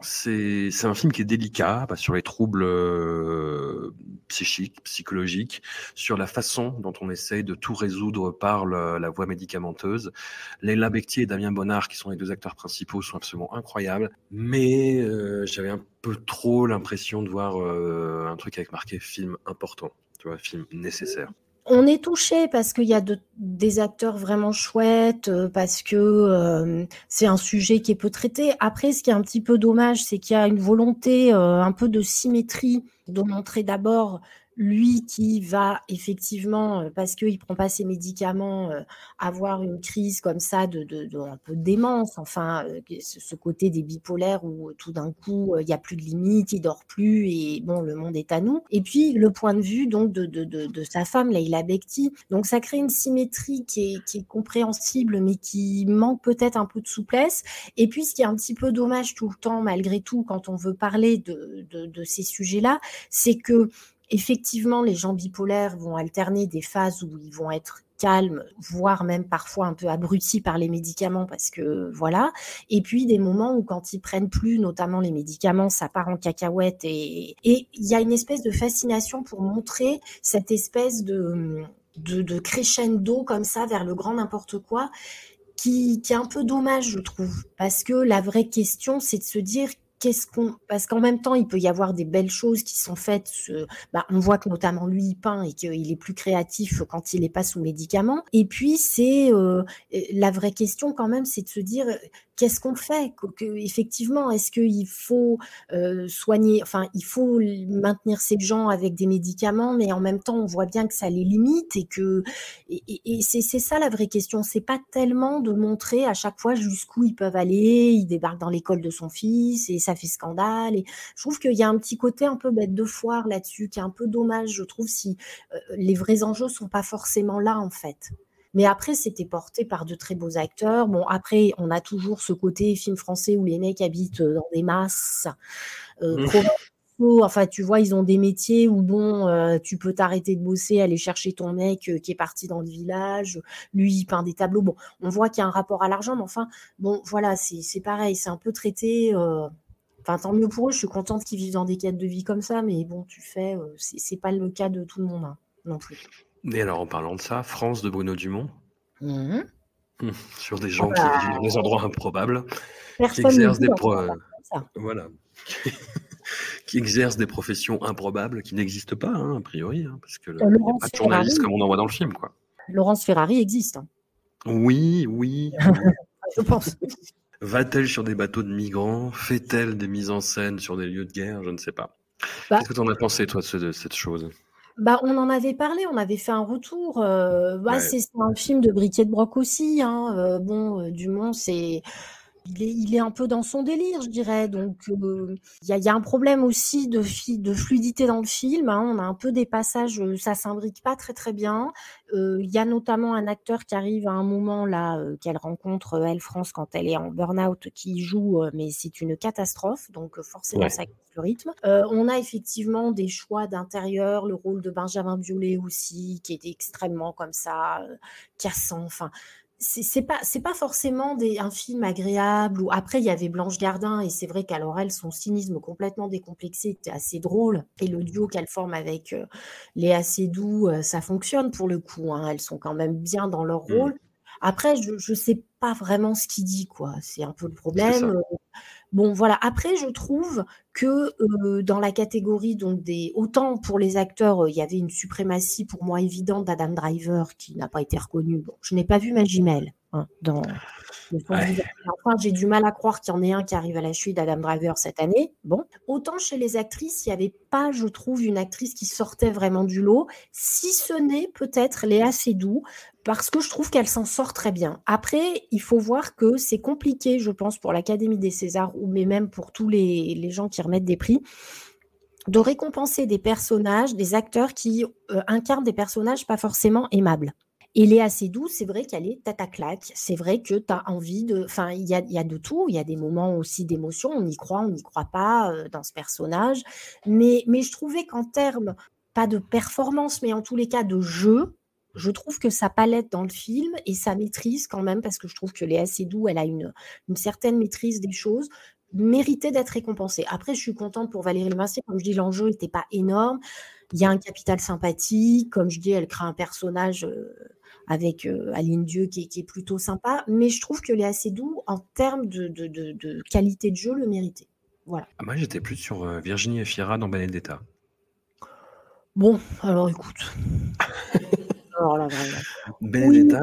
[SPEAKER 1] c'est un film qui est délicat bah, sur les troubles euh, psychiques, psychologiques, sur la façon dont on essaye de tout résoudre par la voie médicamenteuse. Leila Bectier et Damien Bonnard, qui sont les deux acteurs principaux, sont absolument incroyables. Mais euh, j'avais un peu trop l'impression de voir euh, un truc avec marqué film important, tu vois, film nécessaire
[SPEAKER 2] on est touché parce qu'il y a des acteurs vraiment chouettes, euh, parce que euh, c'est un sujet qui est peu traité. Après, ce qui est un petit peu dommage, c'est qu'il y a une volonté euh, un peu de symétrie de montrer d'abord lui qui va effectivement, euh, parce qu'il prend pas ses médicaments, euh, avoir une crise comme ça de, de, de un peu de démence, enfin, euh, ce côté des bipolaires où tout d'un coup il y a plus de limites, il dort plus et bon, le monde est à nous. Et puis le point de vue donc de, de, sa femme, Leila Bekti. Donc ça crée une symétrie qui est, qui est compréhensible, mais qui manque peut-être un peu de souplesse. Et puis ce qui est un petit peu dommage tout le temps, malgré tout, quand on veut parler de, de ces sujets-là, c'est que Effectivement, les gens bipolaires vont alterner des phases où ils vont être calmes, voire même parfois un peu abrutis par les médicaments parce que voilà. Et puis des moments où quand ils prennent plus, notamment les médicaments, ça part en cacahuète et il y a une espèce de fascination pour montrer cette espèce de de, de crescendo comme ça vers le grand n'importe quoi qui, qui est un peu dommage, je trouve, parce que la vraie question, c'est de se dire qu'est-ce qu'on parce qu'en même temps il peut y avoir des belles choses qui sont faites bah, on voit que notamment lui il peint et qu'il est plus créatif quand il n'est pas sous médicaments. Et puis c'est euh, la vraie question quand même c'est de se dire qu'est-ce qu'on fait Effectivement, est-ce qu'il faut euh, soigner, enfin, il faut maintenir ces gens avec des médicaments, mais en même temps, on voit bien que ça les limite et que et, et c'est ça la vraie question. C'est pas tellement de montrer à chaque fois jusqu'où ils peuvent aller. Ils débarquent dans l'école de son fils et ça fait scandale. Et je trouve qu'il y a un petit côté un peu bête de foire là-dessus, qui est un peu dommage, je trouve, si euh, les vrais enjeux sont pas forcément là en fait. Mais après, c'était porté par de très beaux acteurs. Bon, après, on a toujours ce côté film français où les mecs habitent euh, dans des masses. Euh, mmh. Enfin, tu vois, ils ont des métiers où, bon, euh, tu peux t'arrêter de bosser, aller chercher ton mec qui est parti dans le village. Lui, il peint des tableaux. Bon, on voit qu'il y a un rapport à l'argent, mais enfin, bon, voilà, c'est pareil. C'est un peu traité. Enfin, tant mieux pour eux. Je suis contente qu'ils vivent dans des quêtes de vie comme ça, mais bon, tu fais, c'est pas le cas de tout le monde hein, non plus.
[SPEAKER 1] Et alors, en parlant de ça, France de Bruno Dumont, mmh. Hum, sur des gens qui vivent dans des endroits improbables, qui exercent des voilà, qui exercent des professions improbables qui n'existent pas, hein, a priori, hein, parce que a pas de journaliste comme on en voit dans le film, quoi.
[SPEAKER 2] Laurence Ferrari existe. Hein.
[SPEAKER 1] Oui, oui.
[SPEAKER 2] Je pense.
[SPEAKER 1] Va-t-elle sur des bateaux de migrants? Fait-elle des mises en scène sur des lieux de guerre? Je ne sais pas. Bah Qu'est-ce que tu en as pensé, toi, de cette chose?
[SPEAKER 2] Bah, on en avait parlé, on avait fait un retour. Euh, bah, c'est un film de Briquet de Broc aussi. Hein. Euh, bon, euh, Dumont, c'est il est, il est un peu dans son délire, je dirais. Donc, euh, il y, a, y, a, un problème aussi de, de fluidité dans le film. Hein. On a un peu des passages, euh, ça s'imbrique pas très très bien. Euh, il y a notamment un acteur qui arrive à un moment là qu'elle rencontre elle France quand elle est en burn-out, qui joue, mais c'est une catastrophe. Donc forcément, ça casse le rythme. on a effectivement des choix d'intérieur, le rôle de Benjamin Biolay aussi, qui est extrêmement comme ça, cassant. Enfin, c'est pas c'est pas forcément des, un film agréable ou après il y avait Blanche Gardin et c'est vrai qu'alors elle son cynisme complètement décomplexé était assez drôle et le duo qu'elle forme avec euh, Léa Seydoux euh, ça fonctionne pour le coup hein, elles sont quand même bien dans leur mmh. rôle. Après je je sais pas vraiment ce qu'il dit quoi. C'est un peu le problème Bon, voilà. Après, je trouve que dans la catégorie donc des autant pour les acteurs, il y avait une suprématie pour moi évidente d'Adam Driver qui n'a pas été reconnu. Bon, je n'ai pas vu Magimel hein, dans Enfin, j'ai du mal à croire qu'il y en ait un qui arrive à la chute d'Adam Driver cette année. Bon, autant chez les actrices, il n'y avait pas, je trouve, une actrice qui sortait vraiment du lot, si ce n'est peut-être Léa Seydoux, parce que je trouve qu'elle s'en sort très bien. Après, il faut voir que c'est compliqué, je pense, pour l'Académie des Césars, ou mais même pour tous les, les gens qui remettent des prix, de récompenser des personnages, des acteurs qui euh, incarnent des personnages pas forcément aimables. Et Léa Seydoux, c'est vrai qu'elle est tata claque. C'est vrai que tu as envie de. Enfin, il y a, y a, de tout. Il y a des moments aussi d'émotion. On y croit, on n'y croit pas euh, dans ce personnage. Mais, mais je trouvais qu'en termes, pas de performance, mais en tous les cas de jeu, je trouve que sa palette dans le film et sa maîtrise quand même, parce que je trouve que Léa Seydoux, elle a une, une certaine maîtrise des choses, méritait d'être récompensé. Après, je suis contente pour Valérie Lemercier. Comme je dis, l'enjeu n'était pas énorme. Il y a un capital sympathie. Comme je dis, elle crée un personnage euh, avec euh, Aline Dieu qui est, plutôt sympa. Mais je trouve que Léa doux en termes de, de, qualité de jeu, le méritait. Voilà.
[SPEAKER 1] Ah, moi, j'étais plus sur euh, Virginie Efira dans Benedetta.
[SPEAKER 2] Bon, alors écoute.
[SPEAKER 1] Benedetta,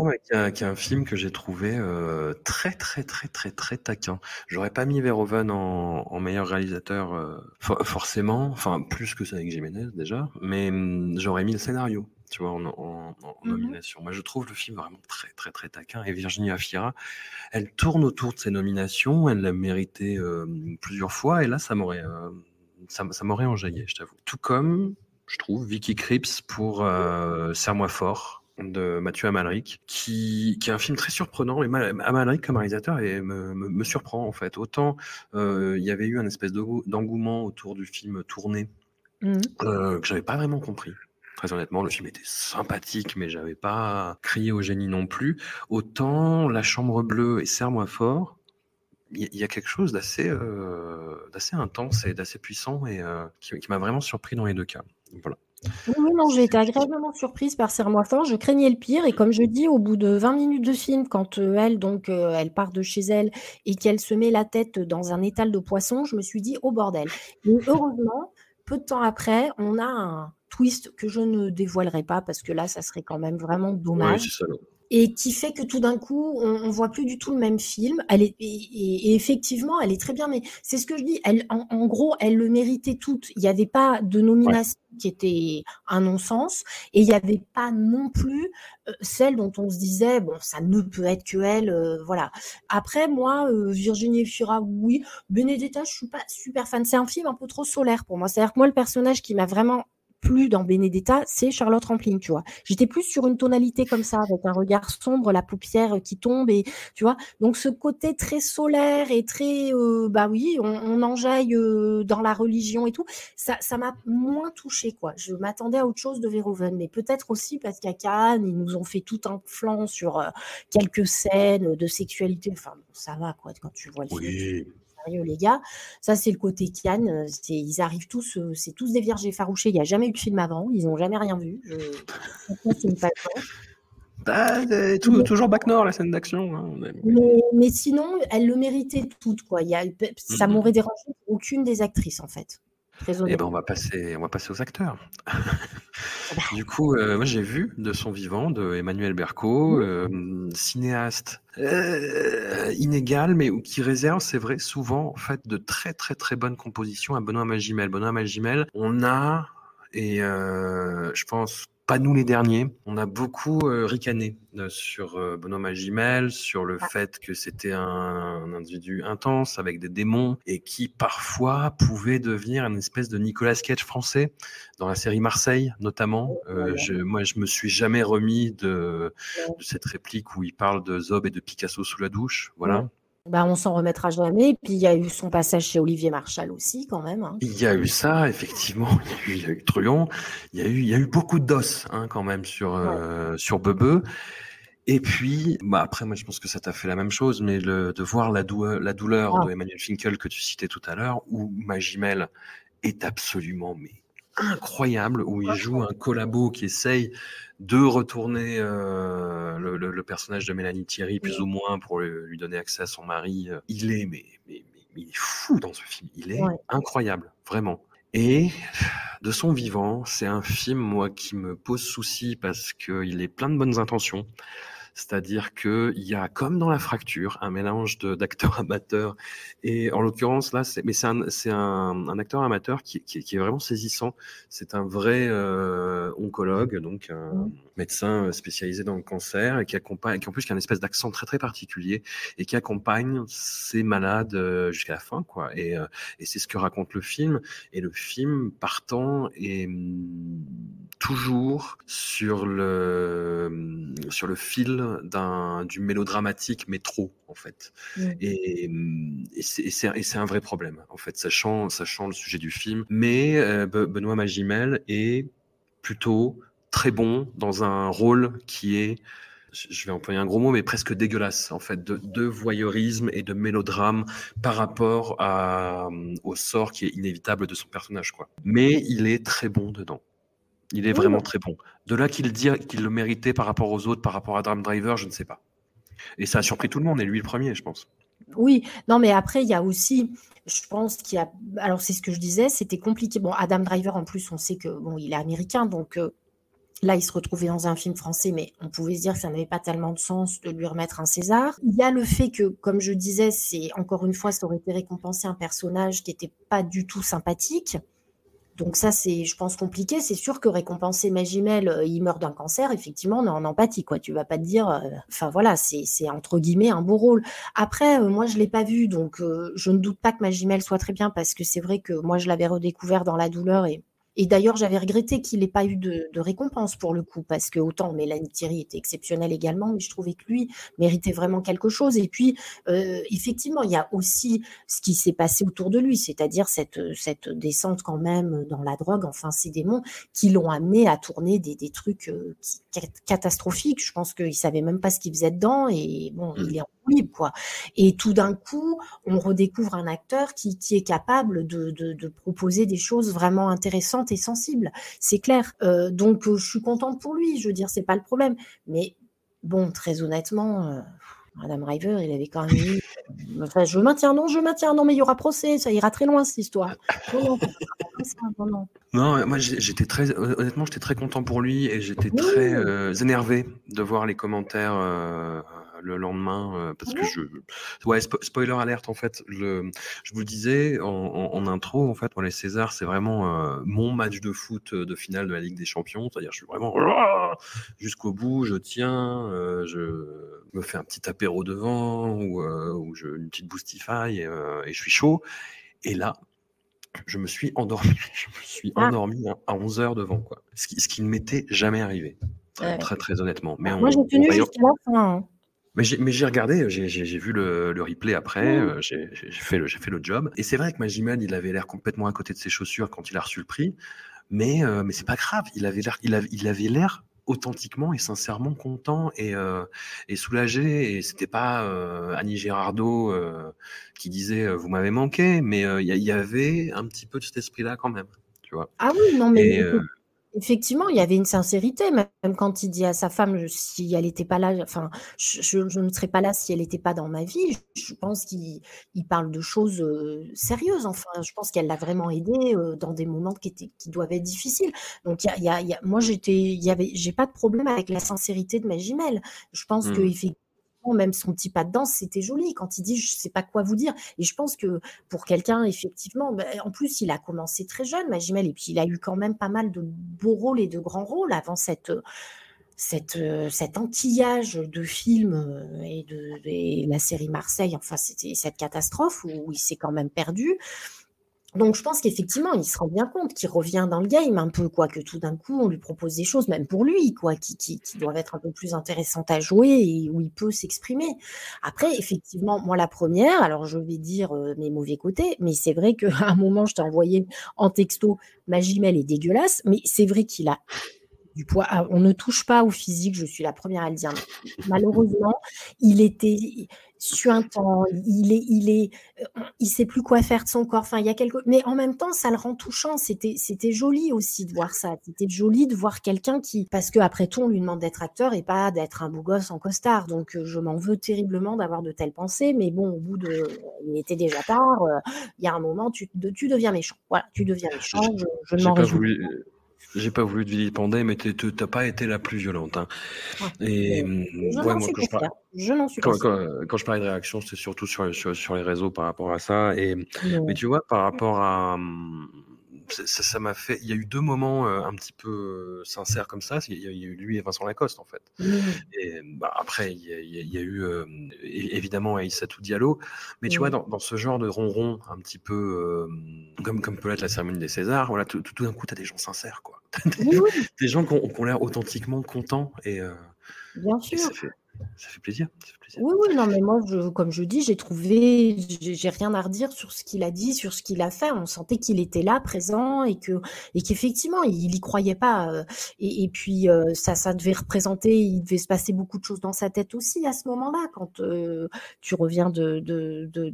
[SPEAKER 1] qui, est un film que j'ai trouvé euh, très très très très très taquin. J'aurais pas mis Verhoeven en, meilleur réalisateur euh, forcément, enfin plus que ça avec Jiménez déjà, mais hum, j'aurais mis le scénario, tu vois, en, mmh nomination. Moi, je trouve le film vraiment très très très taquin. Et Virginia Fira, elle tourne autour de ses nominations, elle l'a mérité euh, plusieurs fois, et là, ça m'aurait ça, ça m'aurait enjaillé, je t'avoue. Tout comme je trouve, Vicky Cripps pour euh, Serre-moi fort de Mathieu Amalric, qui, qui est un film très surprenant. Et Amalric, comme réalisateur, et me, me, surprend en fait. Autant euh, il y avait eu un espèce d'engouement autour du film tourné mmh. euh, que j'avais pas vraiment compris. Très honnêtement, le film était sympathique, mais j'avais pas crié au génie non plus. Autant La Chambre Bleue et Serre-moi fort, il y, a quelque chose d'assez euh, d'assez intense et d'assez puissant et euh, qui, m'a vraiment surpris dans les deux cas. Voilà.
[SPEAKER 2] Non, j'ai été agréablement surprise par Serre-moi fort. Je craignais le pire. Et comme je dis, au bout de 20 minutes de film, quand euh, elle, donc, elle part de chez elle et qu'elle se met la tête dans un étal de poisson, je me suis dit, au bordel. Mais heureusement, peu de temps après, on a un twist que je ne dévoilerai pas parce que là, ça serait quand même vraiment dommage et qui fait que tout d'un coup, on, on, voit plus du tout le même film. Elle est, et, effectivement, elle est très bien, mais c'est ce que je dis. Elle, en, gros, elle le méritait toute. Il n'y avait pas de nomination qui était un non-sens, et il n'y avait pas non plus euh, celle dont on se disait bon, ça ne peut être que elle. Euh, voilà. Après, moi, euh, Virginie Fira, oui. Benedetta, je suis pas super fan. C'est un film un peu trop solaire pour moi. C'est-à-dire que moi, le personnage qui m'a vraiment plus dans Benedetta, c'est Charlotte Rampling, tu vois. J'étais plus sur une tonalité comme ça, avec un regard sombre, la paupière qui tombe, et tu vois. Donc ce côté très solaire et très, euh, bah oui, on, on enjaille euh, dans la religion et tout, ça, ça m'a moins touché, quoi. Je m'attendais à autre chose de Verhoeven, mais peut-être aussi parce qu'à Cannes, ils nous ont fait tout un flanc sur euh, quelques scènes de sexualité. Enfin, ça va, quoi, quand tu vois le film les gars. Ça, c'est le côté Kian. Euh, ils arrivent tous, euh, c'est tous des vierges effarouchés. Il n'y a jamais eu de film avant. Ils n'ont jamais rien vu.
[SPEAKER 1] bah, toujours Bac Nord, la scène d'action. Hein,
[SPEAKER 2] mais, sinon, elle le méritait toute. Quoi. Il y a, ça m'aurait dérangé aucune des actrices, en fait.
[SPEAKER 1] Eh ben, on va passer, on va passer aux acteurs. Ah bah. du coup, euh, moi j'ai vu de son vivant de Emmanuel Berco, euh, cinéaste euh, inégal, mais qui réserve, c'est vrai, souvent en fait de très très très bonnes compositions à Benoît Magimel. Benoît Magimel, on a et je pense pas nous les derniers. On a beaucoup euh, ricané euh, sur euh, Benoît Magimel, sur le ah. fait que c'était un, individu intense avec des démons et qui parfois pouvait devenir une espèce de Nicolas Cage français dans la série Marseille notamment. je, moi, je me suis jamais remis de, de, cette réplique où il parle de Zob et de Picasso sous la douche. Voilà.
[SPEAKER 2] Bah, on s'en remettra jamais. Puis il y a eu son passage chez Olivier Marchal aussi, quand même. Hein.
[SPEAKER 1] Il y a eu ça, effectivement. Il y a eu, il Truon. Il y a eu, il y a eu beaucoup d'os, hein, quand même, sur euh, sur Bebe. Et puis, bah après, moi, je pense que ça t'a fait la même chose, mais le, de voir la, douleur, la douleur ah. de Emmanuel Finkel que tu citais tout à l'heure, où Magimel est absolument mais incroyable où il joue un collabo qui essaye de retourner euh, le, personnage de Mélanie Thierry plus ou moins pour lui donner accès à son mari. Il est mais, mais, il est fou dans ce film. Il est incroyable, vraiment. Et de son vivant, c'est un film moi qui me pose souci parce qu'il est plein de bonnes intentions. C'est-à-dire qu'il y a, comme dans la fracture, un mélange d'acteurs amateurs. Et en l'occurrence, là, c'est, mais c'est un, c'est un, un, acteur amateur qui, qui, qui, est vraiment saisissant. C'est un vrai euh, oncologue, donc un mmh. médecin spécialisé dans le cancer, et qui accompagne, qui en plus qui a une espèce d'accent très très particulier, et qui accompagne ces malades euh, jusqu'à la fin, quoi. Et, euh, et c'est ce que raconte le film. Et le film, partant, est mm, toujours sur le sur le fil d'un du mélodramatique, mais trop en fait. Mmh. Et, et c'est un vrai problème en fait, sachant sachant le sujet du film. Mais euh, Benoît Magimel est plutôt très bon dans un rôle qui est je vais employer un gros mot, mais presque dégueulasse, en fait, de, de voyeurisme et de mélodrame par rapport à, au sort qui est inévitable de son personnage, quoi. Mais il est très bon dedans. Il est vraiment très bon. De là qu'il dit qu'il le méritait par rapport aux autres, par rapport à Dram Driver, je ne sais pas. Et ça a surpris tout le monde, et lui le premier, je pense.
[SPEAKER 2] Oui, non, mais après, il y a aussi, je pense qu'il y a, alors c'est ce que je disais, c'était compliqué. Bon, Adam Driver, en plus, on sait que, bon, il est américain, donc euh, Là, il se retrouvait dans un film français, mais on pouvait se dire que ça n'avait pas tellement de sens de lui remettre un César. Il y a le fait que, comme je disais, c'est encore une fois, ça aurait été récompensé un personnage qui n'était pas du tout sympathique. Donc ça, c'est, je pense, compliqué. C'est sûr que récompenser Magimel, euh, il meurt d'un cancer, effectivement, on est en empathie, quoi. Tu vas pas te dire, euh, enfin voilà, c'est, entre guillemets un beau rôle. Après, euh, moi, je l'ai pas vu, donc je ne doute pas que Magimel soit très bien, parce que c'est vrai que moi, je l'avais redécouvert dans la douleur et et d'ailleurs, j'avais regretté qu'il n'ait pas eu de, récompense pour le coup, parce que autant Mélanie Thierry était exceptionnelle également, mais je trouvais que lui méritait vraiment quelque chose. Et puis, euh, effectivement, il y a aussi ce qui s'est passé autour de lui, c'est-à-dire cette, cette descente quand même dans la drogue, enfin ces démons qui l'ont amené à tourner des, des trucs euh, catastrophiques. Je pense qu'il savait même pas ce qu'il faisait dedans, et bon, mmh. il est en libre, quoi. Et tout d'un coup, on redécouvre un acteur qui, qui est capable de, de, de proposer des choses vraiment intéressantes et sensible, c'est clair. Euh, donc euh, je suis contente pour lui, je veux dire, c'est pas le problème. Mais bon, très honnêtement, euh, Madame River, il avait quand même eu. Enfin, je maintiens, non, je maintiens, non, mais il y aura procès, ça ira très loin cette histoire. Non,
[SPEAKER 1] non, non. moi j'étais très, honnêtement, j'étais très content pour lui et j'étais très énervé de voir les commentaires le lendemain euh, parce que je ouais spoiler alerte en fait le je vous le disais en, intro en fait pour les Césars c'est vraiment euh, mon match de foot euh, de finale de la Ligue des Champions c'est-à-dire je suis vraiment jusqu'au bout je tiens je me fais un petit apéro devant ou, ou je, une petite boostify et, et je suis chaud et là je me suis endormi. Je me suis ah. endormi à 11 heures devant, quoi. Ce qui, ce qui ne m'était jamais arrivé. Très, très, honnêtement. Mais
[SPEAKER 2] Moi, j'ai tenu jusqu'à la fin.
[SPEAKER 1] Mais j'ai regardé, j'ai vu le, le, replay après, mmh. euh, j'ai fait, le, fait le job. Et c'est vrai que Magimel, il avait l'air complètement à côté de ses chaussures quand il a reçu le prix. Mais, euh, mais c'est pas grave, il avait l'air il avait, il avait l'air authentiquement et sincèrement content et, euh, et soulagé. Et c'était pas euh, Annie Girardot euh, qui disait vous m'avez manqué, mais il y, y, avait un petit peu de cet esprit-là quand même. Tu vois.
[SPEAKER 2] Ah oui, non mais. Et, Effectivement, il y avait une sincérité, même quand il dit à sa femme si elle n'était pas là, enfin, je, ne serais pas là si elle n'était pas dans ma vie. Je pense qu'il parle de choses euh, sérieuses. Enfin, je pense qu'elle l'a vraiment aidé euh, dans des moments qui, étaient, qui doivent être difficiles. Donc, il y a, moi, j'étais, il y avait, j'ai pas de problème avec la sincérité de ma jumelle. Je pense mmh. que même son petit pas de danse, c'était joli. Quand il dit je sais pas quoi vous dire. Et je pense que pour quelqu'un, effectivement, ben, en plus, il a commencé très jeune, Magimel, et puis il a eu quand même pas mal de beaux rôles et de grands rôles avant cette. Cette, cet enquillage de films et de la série Marseille, enfin c'était cette catastrophe où il s'est quand même perdu. Donc je pense qu'effectivement, il se rend bien compte qu'il revient dans le game un peu, quoi, que tout d'un coup, on lui propose des choses, même pour lui, quoi, qui, qui, qui doivent être un peu plus intéressantes à jouer et où il peut s'exprimer. Après, effectivement, moi, la première, alors je vais dire euh, mes mauvais côtés, mais c'est vrai qu'à un moment, je t'ai envoyé en texto, ma Gmail est dégueulasse, mais c'est vrai qu'il a du poids. Ah, on ne touche pas au physique, je suis la première à le dire. Malheureusement, il était suintant, il est, il est, euh, il sait plus quoi faire de son corps. Enfin, il y a quelque, mais en même temps, ça le rend touchant. C'était, c'était joli aussi de voir ça. C'était joli de voir quelqu'un qui, parce que après tout, on lui demande d'être acteur et pas d'être un beau gosse en costard. Donc, euh, je m'en veux terriblement d'avoir de telles pensées. Mais bon, au bout de, il était déjà tard. Euh, il y a un moment, tu, tu deviens méchant. Voilà, tu deviens méchant. Je, ne m'en réjouis.
[SPEAKER 1] J'ai pas voulu te vilipender, mais t'as pas été la plus violente. Hein. Et
[SPEAKER 2] je ouais, moi, quand je, parle, je n'en suis
[SPEAKER 1] quand, quand, quand, je parlais de réaction, c'était surtout sur, sur, sur, les réseaux par rapport à ça. Et, Mais tu vois, par rapport à, ça m'a fait. Il y a eu deux moments euh, un petit peu euh, sincères comme ça. Il y a eu lui et Vincent Lacoste en fait. Mmh. Et bah, après, il y a, eu euh, évidemment Aïssatou Diallo. Mais tu vois, mmh. dans, dans, ce genre de ronron un petit peu comme comme peut être la cérémonie des Césars, voilà, tout, tout d'un coup, tu as des gens sincères, quoi. des, gens qui ont, l'air authentiquement contents et.
[SPEAKER 2] Bien sûr.
[SPEAKER 1] ça fait plaisir.
[SPEAKER 2] Oui, oui, non, mais moi, je, comme je dis, j'ai trouvé, j'ai rien à redire sur ce qu'il a dit, sur ce qu'il a fait. On sentait qu'il était là, présent, et que, et qu'effectivement, il y croyait pas. Euh, et, puis, euh, ça, ça devait représenter, il devait se passer beaucoup de choses dans sa tête aussi à ce moment-là, quand euh, tu reviens de,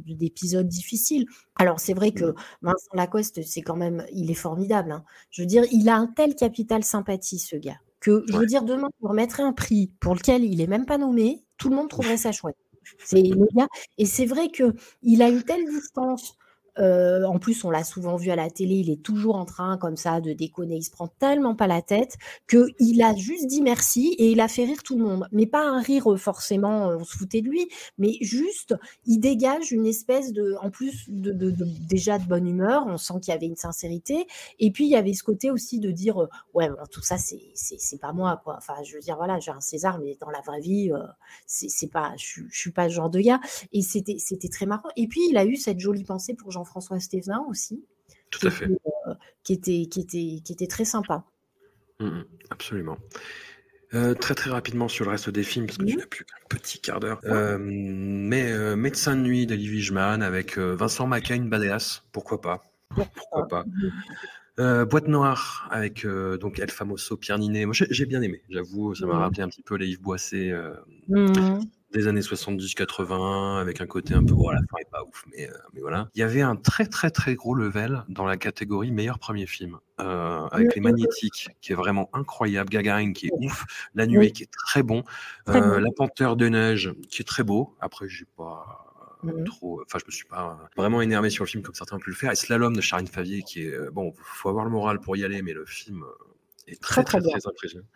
[SPEAKER 2] d'épisodes difficiles. Alors, c'est vrai que Vincent Lacoste, c'est quand même, il est formidable. Hein. Je veux dire, il a un tel capital sympathie, ce gars que je veux dire, demain, on remettrait un prix pour lequel il est même pas nommé, tout le monde trouverait ça chouette. C'est. Et c'est vrai qu'il a une telle distance euh, en plus, on l'a souvent vu à la télé, il est toujours en train comme ça de déconner, il se prend tellement pas la tête qu'il a juste dit merci et il a fait rire tout le monde. Mais pas un rire euh, forcément, euh, on se foutait de lui, mais juste, il dégage une espèce de, en plus de, déjà de bonne humeur, on sent qu'il y avait une sincérité. Et puis, il y avait ce côté aussi de dire, ouais, tout ça, c'est pas moi, quoi. Enfin, je veux dire, voilà, j'ai un César, mais dans la vraie vie, c'est pas, je, suis pas ce genre de gars. Et c'était très marrant. Et puis, il a eu cette jolie pensée pour Jean françois Stévenin aussi.
[SPEAKER 1] Tout à fait.
[SPEAKER 2] Euh, qui, était, qui, était, qui était très sympa.
[SPEAKER 1] Mmh, mmh, absolument. Euh, très très rapidement sur le reste des films, parce que je n'ai plus qu'un petit quart d'heure. Euh, mais Médecin de nuit d'Elie Wigeman avec Vincent McCain, Badass, pourquoi pas? Pourquoi pas? Boîte noire avec donc El Famoso Pierre Ninet. Moi j'ai bien aimé, j'avoue, ça m'a rappelé un petit peu les Yves Boisset. Mmh des années 70-80 avec un côté un peu bon, la fin est pas ouf mais, euh, mais voilà. Il y avait un très très très gros level dans la catégorie meilleur premier film euh, avec les magnétiques qui est vraiment incroyable Gagarin qui est ouf La Nuée qui est très bon euh, La Panthère de neige qui est très beau. Après j'ai pas mmh. trop enfin je me suis pas vraiment énervé sur le film comme certains ont pu le faire. Et Slalom de Charine Favier qui est bon faut avoir le moral pour y aller mais le film très, très, très, impressionnant.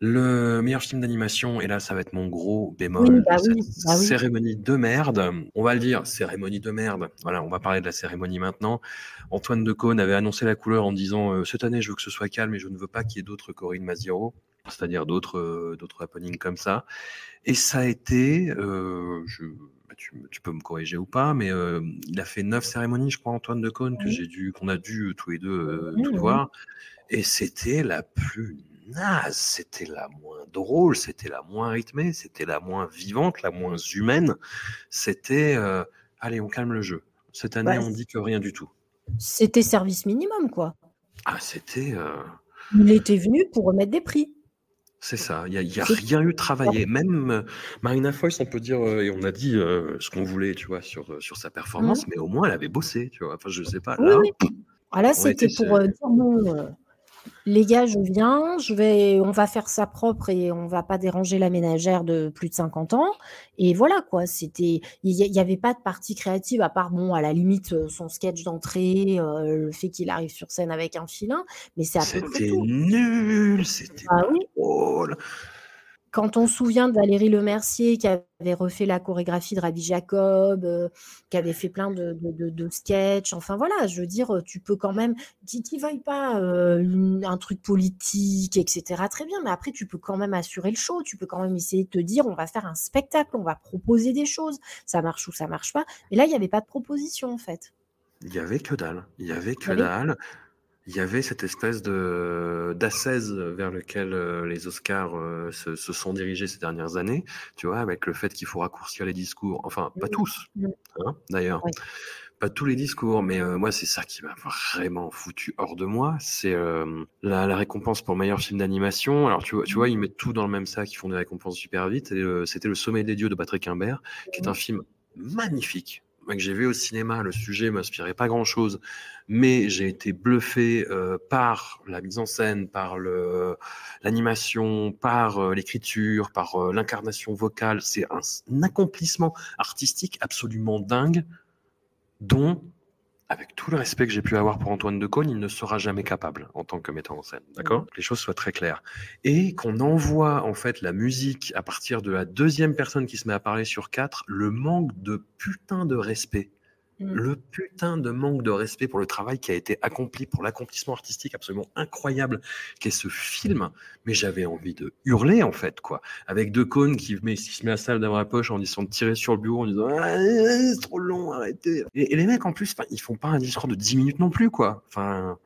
[SPEAKER 1] Le meilleur film d'animation, et là, ça va être mon gros bémol,
[SPEAKER 2] bah
[SPEAKER 1] bah cérémonie de merde. On va le dire, cérémonie de merde. Voilà, on va parler de la cérémonie maintenant. Antoine Decaune avait annoncé la couleur en disant euh, cette année, je veux que ce soit calme et je ne veux pas qu'il y ait d'autres Corinne Maziro, c'est-à-dire d'autres euh, d'autres happenings comme ça. Et ça a été, euh, je, bah, tu, peux me corriger ou pas, mais il a fait neuf cérémonies, je crois, Antoine Decaune, que j'ai dû, qu'on a dû tous les deux tout voir. Et c'était la plus naze, c'était la moins drôle, c'était la moins rythmée, c'était la moins vivante, la moins humaine. C'était, euh, allez, on calme le jeu. Cette année, on dit que rien du tout.
[SPEAKER 2] C'était service minimum, quoi.
[SPEAKER 1] Ah, c'était. Euh,
[SPEAKER 2] Il était venu pour remettre des prix.
[SPEAKER 1] C'est ça, il n'y a, rien eu travaillé. Même euh, Marina Foïs, on peut dire, et on a dit ce qu'on voulait, tu vois, sur, sur sa performance, mmh. mais au moins elle avait bossé, tu vois. Enfin, je sais pas. Là,
[SPEAKER 2] oui, ah, c'était pour dire bon, les gars, je viens, je vais, on va faire ça propre et on va pas déranger la ménagère de plus de 50 ans. Et voilà quoi, c'était, il n'y avait pas de partie créative à part bon, à la limite euh, son sketch d'entrée, euh, le fait qu'il arrive sur scène avec un filin, mais c'est à peu
[SPEAKER 1] près tout. C'était nul, c'était ah, oui. drôle.
[SPEAKER 2] Quand on se souvient de Valérie Lemercier qui avait refait la chorégraphie de Rabbi Jacob, euh, qui avait fait plein de, de, sketchs, enfin voilà, je veux dire, tu peux quand même, qui ne veuille pas euh, un truc politique, etc., très bien, mais après, tu peux quand même assurer le show, tu peux quand même essayer de te dire, on va faire un spectacle, on va proposer des choses, ça marche ou ça marche pas. Mais là, il n'y avait pas de proposition, en fait.
[SPEAKER 1] Il y avait que dalle. Il y avait que dalle il y avait cette espèce de d'assaise vers lequel euh, les Oscars euh, se, sont dirigés ces dernières années, tu vois, avec le fait qu'il faut raccourcir les discours. Enfin, pas tous, hein, d'ailleurs. Pas tous les discours, mais euh, moi, c'est ça qui m'a vraiment foutu hors de moi. C'est la, récompense pour meilleur film d'animation. Alors, tu vois, tu vois, ils mettent tout dans le même sac, ils font des récompenses super vite. C'était Le Sommet des Dieux de Patrick Imbert, qui est un film magnifique, que j'ai vu au cinéma, le sujet m'inspirait pas grand-chose, mais j'ai été bluffé euh, par la mise en scène, par l'animation, par euh, l'écriture, par euh, l'incarnation vocale. C'est un, accomplissement artistique absolument dingue, dont avec tout le respect que j'ai pu avoir pour Antoine Decaune, il ne sera jamais capable en tant que metteur en scène. D'accord? Mmh. Les choses soient très claires. Et qu'on envoie en fait la musique à partir de la deuxième personne qui se met à parler sur quatre, le manque de putain de respect Mmh. Le putain de manque de respect pour le travail qui a été accompli, pour l'accomplissement artistique absolument incroyable qu'est ce film. Mais j'avais envie de hurler, en fait, quoi. Avec deux cônes qui, met, se met à salle d'avoir la poche en disant de tirer sur le bureau en disant ah, c'est trop long, arrêtez. Et, les mecs, en plus, ils font pas un discours de 10 minutes non plus, quoi. Enfin,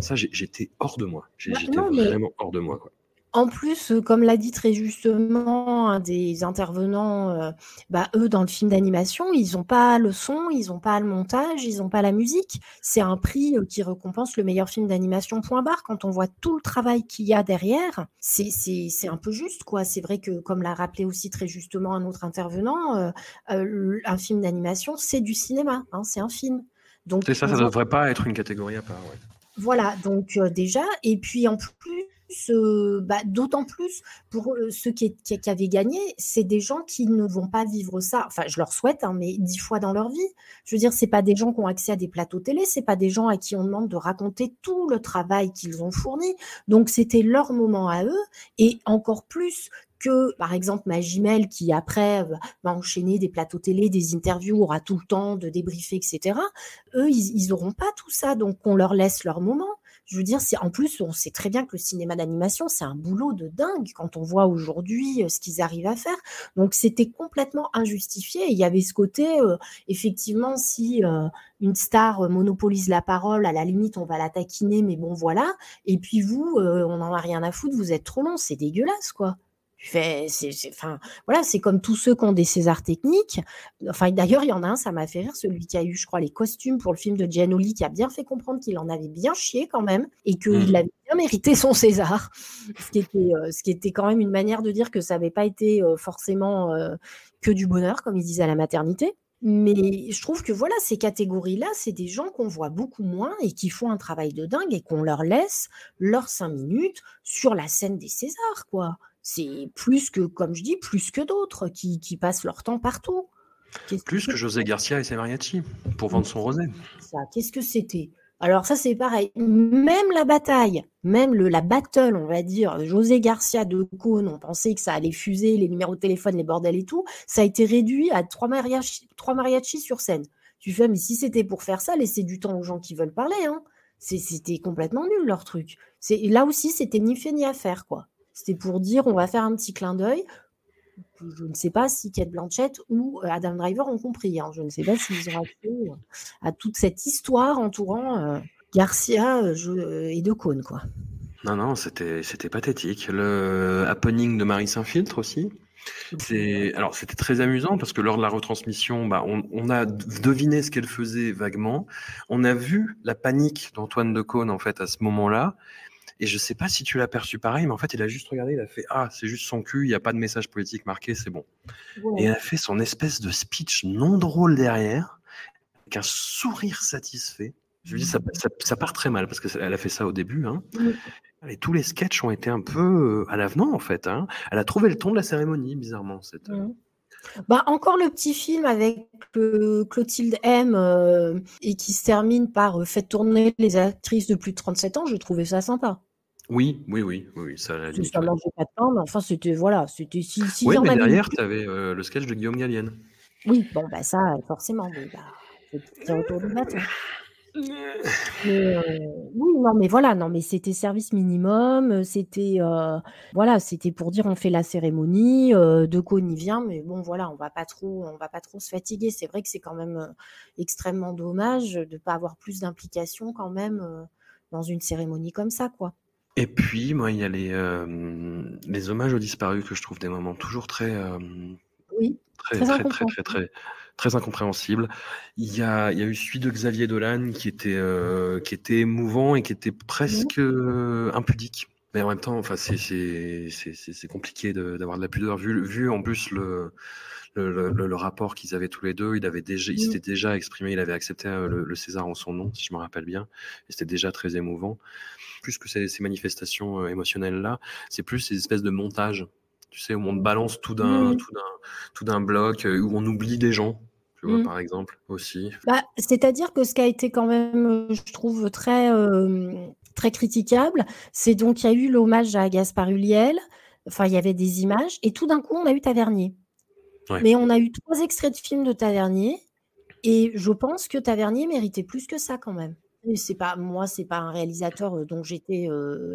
[SPEAKER 1] ça, j'étais hors de moi. J'étais vraiment hors de moi, quoi.
[SPEAKER 2] En plus, euh, comme l'a dit très justement un des intervenants, euh, bah, eux, dans le film d'animation, ils n'ont pas le son, ils n'ont pas le montage, ils n'ont pas la musique. C'est un prix euh, qui récompense le meilleur film d'animation, point barre. Quand on voit tout le travail qu'il y a derrière, c'est un peu juste, quoi. C'est vrai que, comme l'a rappelé aussi très justement un autre intervenant, un film d'animation, c'est du cinéma, hein, c'est un film.
[SPEAKER 1] C'est ça, ça ne devrait pas être une catégorie à part.
[SPEAKER 2] Voilà, donc déjà, et puis en plus, bah, d'autant plus pour ceux qui, avaient gagné, c'est des gens qui ne vont pas vivre ça. Enfin, je leur souhaite, hein, mais dix fois dans leur vie. Je veux dire, c'est pas des gens qui ont accès à des plateaux télé, c'est pas des gens à qui on demande de raconter tout le travail qu'ils ont fourni. Donc, c'était leur moment à eux, et encore plus que, par exemple, ma Gimel, qui après va enchaîner des plateaux télé, des interviews, aura tout le temps de débriefer, etc. Eux, ils n'auront pas tout ça, donc on leur laisse leur moment. Je veux dire, c'est en plus, on sait très bien que le cinéma d'animation, c'est un boulot de dingue quand on voit aujourd'hui euh, ce qu'ils arrivent à faire. Donc, c'était complètement injustifié. il y avait ce côté, euh, effectivement, si euh, une star monopolise la parole, à la limite, on va la taquiner, mais bon, voilà. Et puis vous, on n'en a rien à foutre, vous êtes trop long, c'est dégueulasse, quoi c'est, enfin, voilà, c'est comme tous ceux qui ont des Césars techniques. Enfin, d'ailleurs, il y en a un, ça m'a fait rire, celui qui a eu, je crois, les costumes pour le film de Gianoli, qui a bien fait comprendre qu'il en avait bien chié quand même et qu'il mmh. avait bien mérité son César. Ce qui, était, euh, ce qui était quand même une manière de dire que ça n'avait pas été euh, forcément euh, que du bonheur, comme il disait à la maternité. Mais je trouve que voilà, ces catégories-là, c'est des gens qu'on voit beaucoup moins et qui font un travail de dingue et qu'on leur laisse leurs cinq minutes sur la scène des Césars, quoi c'est plus que, comme je dis, plus que d'autres qui, passent leur temps partout.
[SPEAKER 1] Plus que, José Garcia et ses mariachis pour vendre son rosé.
[SPEAKER 2] Qu'est-ce que c'était? Alors ça c'est pareil, même la bataille, même le, la battle, on va dire, José Garcia de Cône, on pensait que ça allait fuser les numéros de téléphone, les bordels et tout, ça a été réduit à trois mariachis, trois sur scène. Tu fais, mais si c'était pour faire ça, laisser du temps aux gens qui veulent parler, hein. C'était complètement nul leur truc. Là aussi, c'était ni fait ni à faire, quoi. C'était pour dire on va faire un petit clin d'œil. Je ne sais pas si Kate Blanchett ou euh, Adam Driver ont compris. Hein. Je ne sais pas s'ils ont accès euh, à toute cette histoire entourant euh, Garcia et De Cône, quoi.
[SPEAKER 1] Non, non, c'était pathétique. Le happening de Marie Saint-Filtre aussi. Alors c'était très amusant parce que lors de la retransmission, bah, on, a deviné ce qu'elle faisait vaguement. On a vu la panique d'Antoine de Caunes en fait à ce moment-là. Et je sais pas si tu l'as perçu pareil, mais en fait, il a juste regardé, il a fait Ah, c'est juste son cul, il n'y a pas de message politique marqué, c'est bon. Et il a fait son espèce de speech non drôle derrière, avec un sourire satisfait. Je lui dis, ça, ça, part très mal parce qu'elle a fait ça au début. Hein. Et tous les sketchs ont été un peu euh, à l'avenant, en fait. Hein. Elle a trouvé le ton de la cérémonie, bizarrement. Cette... Euh.
[SPEAKER 2] Bah, encore le petit film avec euh, Clotilde M et qui se termine par Faites tourner les actrices de plus de 37 ans, je trouvais ça sympa.
[SPEAKER 1] Oui, oui, oui, oui, ça
[SPEAKER 2] a Ça mangeait pas de temps, mais enfin, c'était, voilà, c'était si, si
[SPEAKER 1] Oui, mais derrière, tu avais euh, le sketch de Guillaume Gallienne.
[SPEAKER 2] Oui, bon, bah ça, forcément, mais bah, c'est autour du bâton. Euh, oui, non, mais voilà, non, mais c'était service minimum, c'était, euh, voilà, c'était pour dire on fait la cérémonie, de quoi on y vient, mais bon, voilà, on va pas trop, on va pas trop se fatiguer. C'est vrai que c'est quand même extrêmement dommage de pas avoir plus d'implication quand même dans une cérémonie comme ça, quoi.
[SPEAKER 1] Et puis, moi, il y a les, euh, les hommages aux disparus que je trouve des moments toujours très, euh,
[SPEAKER 2] oui,
[SPEAKER 1] très, très, très, très, très, très, incompréhensibles. Il y a, il y a eu celui de Xavier Dolan qui était, euh, qui était émouvant et qui était presque impudique. Mais en même temps, enfin, c'est, c'est, c'est, compliqué d'avoir de, la pudeur vu, vu en plus le, le, le, rapport qu'ils avaient tous les deux. Il avait déjà, il s'était déjà exprimé, il avait accepté le, le, César en son nom, si je me rappelle bien. Et c'était déjà très émouvant plus que ces, manifestations euh, émotionnelles-là, c'est plus ces espèces de montages. Tu sais, où on balance tout d'un, tout d'un, tout d'un bloc, euh, où on oublie des gens, tu vois, mmh. par exemple, aussi.
[SPEAKER 2] Bah, c'est-à-dire que ce qui a été quand même, je trouve, très, très critiquable, c'est donc il y a eu l'hommage à Gaspard Huliel, enfin, il y avait des images, et tout d'un coup, on a eu Tavernier. Mais on a eu trois extraits de films de Tavernier, et je pense que Tavernier méritait plus que ça quand même. C'est pas moi, c'est pas un réalisateur dont j'étais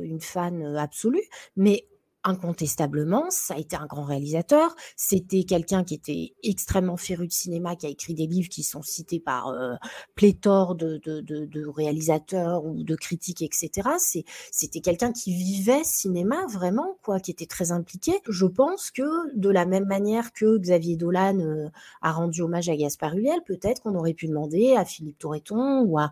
[SPEAKER 2] une fan absolue, mais incontestablement, ça a été un grand réalisateur. C'était quelqu'un qui était extrêmement féru de cinéma, qui a écrit des livres qui sont cités par euh, pléthore de, de, de, de, réalisateurs ou de critiques, etc. C'était quelqu'un qui vivait cinéma vraiment, quoi, qui était très impliqué. Je pense que de la même manière que Xavier Dolan euh, a rendu hommage à Gaspard Huliel, peut-être qu'on aurait pu demander à Philippe Torreton ou à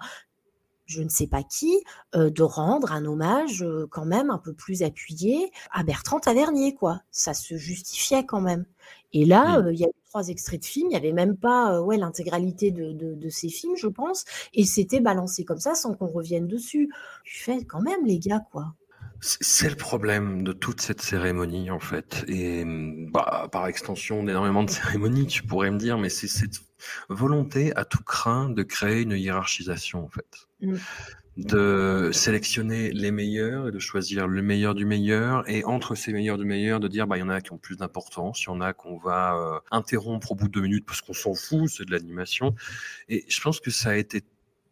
[SPEAKER 2] je ne sais pas qui, euh, de rendre un hommage euh, quand même un peu plus appuyé à Bertrand Tavernier, quoi. Ça se justifiait quand même. Et là, euh, il y a eu trois extraits de films, il n'y avait même pas ouais, l'intégralité de, de, ces films, je pense, et c'était balancé comme ça sans qu'on revienne dessus. Tu fais quand même, les gars, quoi.
[SPEAKER 1] C'est le problème de toute cette cérémonie, en fait. Et bah, par extension d'énormément de cérémonies, tu pourrais me dire, mais c'est cette volonté à tout craint de créer une hiérarchisation, en fait. Mm. De sélectionner les meilleurs et de choisir le meilleur du meilleur. Et entre ces meilleurs du meilleur, de dire, bah, il y en a qui ont plus d'importance, il y en a qu'on va euh, interrompre au bout de deux minutes parce qu'on s'en fout, c'est de l'animation. Et je pense que ça a été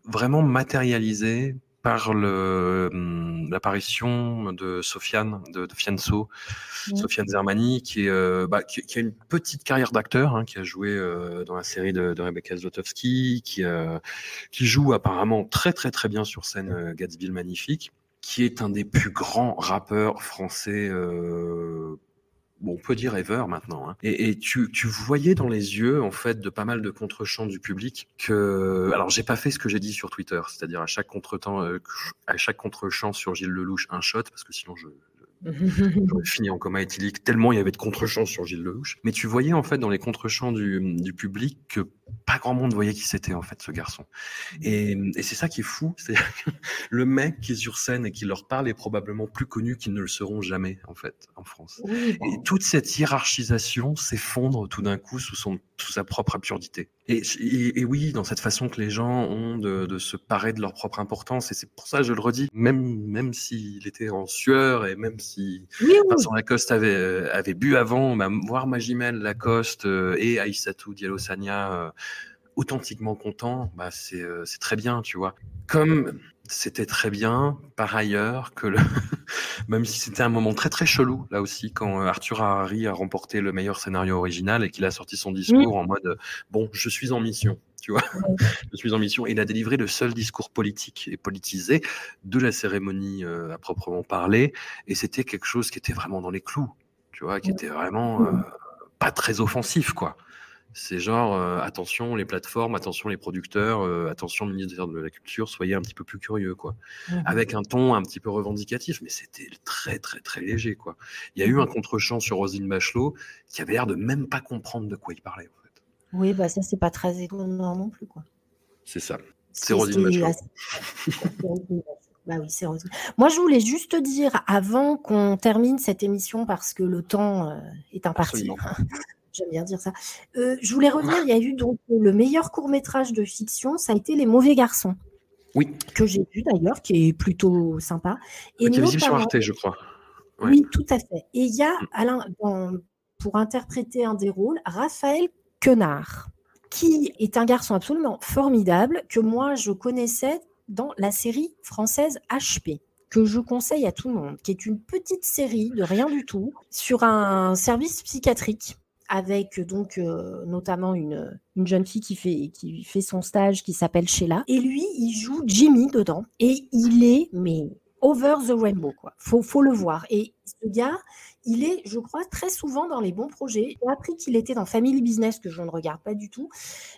[SPEAKER 1] vraiment matérialisé par hum, l'apparition de Sofiane, de, de Fianso, Sofiane Zermani, qui, est, euh, bah, qui, qui, a une petite carrière d'acteur, hein, qui a joué euh, dans la série de, de Rebecca Zlotowski, qui, euh, qui joue apparemment très très très bien sur scène Gatsby magnifique, qui est un des plus grands rappeurs français bon, on peut dire ever maintenant. Hein. Et, et tu, tu, voyais dans les yeux, en fait, de pas mal de contre-champs du public que, alors j'ai pas fait ce que j'ai dit sur Twitter, c'est-à-dire à chaque contre-temps, euh, à chaque contre-champ sur Gilles Lelouch un shot, parce que sinon je, J'aurais fini en coma éthylique tellement il y avait de contre-champs sur Gilles Lelouch. Mais tu voyais en fait dans les contre-champs du, du, public que pas grand monde voyait qui c'était en fait ce garçon. Et, et c'est ça qui est fou, c'est le mec qui est sur scène et qui leur parle est probablement plus connu qu'ils ne le seront jamais en fait en France. Et toute cette hiérarchisation s'effondre tout d'un coup sous son sous sa propre absurdité. Et, et, oui, dans cette façon que les gens ont de, de se parer de leur propre importance, et c'est pour ça, je le redis, même même s'il était en sueur et même si Vincent Lacoste avait avait bu avant, bah, voir Magimel Lacoste euh, et Aïssatou Diallo Sania euh, authentiquement content, bah c'est euh, c'est très bien, tu vois. Comme c'était très bien, par ailleurs, que le... même si c'était un moment très très chelou, là aussi, quand euh, Arthur Harari a remporté le meilleur scénario original et qu'il a sorti son discours en mode bon, je suis en mission, tu vois, je suis en mission. Et il a délivré le seul discours politique et politisé de la cérémonie euh, à proprement parler, et c'était quelque chose qui était vraiment dans les clous, tu vois, qui était vraiment euh, pas très offensif, quoi. C'est genre, euh, attention les plateformes, attention les producteurs, euh, attention le ministère de la Culture, soyez un petit peu plus curieux, quoi. Mmh Avec un ton un petit peu revendicatif, mais c'était très, très, très léger, quoi. Il y a eu un contre-champ sur Roselyne Bachelot qui avait l'air de même pas comprendre de quoi il parlait, en fait.
[SPEAKER 2] Oui, bah ça, c'est pas très étonnant non plus, quoi.
[SPEAKER 1] C'est ça. C'est Roselyne Bachelot.
[SPEAKER 2] Bah oui, c'est. Moi, je voulais juste dire, avant qu'on termine cette émission, parce que le temps euh, est imparti, J'aime bien dire ça. Euh, je voulais revenir, il y a eu donc le meilleur court métrage de fiction, ça a été Les Mauvais Garçons.
[SPEAKER 1] Oui.
[SPEAKER 2] Que j'ai vu d'ailleurs, qui est plutôt sympa.
[SPEAKER 1] Et qui est visible sur Arte, je crois.
[SPEAKER 2] Oui, tout à fait. Et il y a, mm. Alain, pour interpréter un des rôles, Raphaël Quenard, qui est un garçon absolument formidable, que moi je connaissais dans la série française HP que je conseille à tout le monde, qui est une petite série de rien du tout sur un service psychiatrique avec donc euh, notamment une, une jeune fille qui fait, qui fait son stage qui s'appelle Sheila. Et lui, il joue Jimmy dedans. Et il est, mais over the rainbow, quoi. Faut, faut le voir. Et ce gars, il est, je crois, très souvent dans les bons projets. J'ai appris qu'il était dans Family Business, que je ne regarde pas du tout.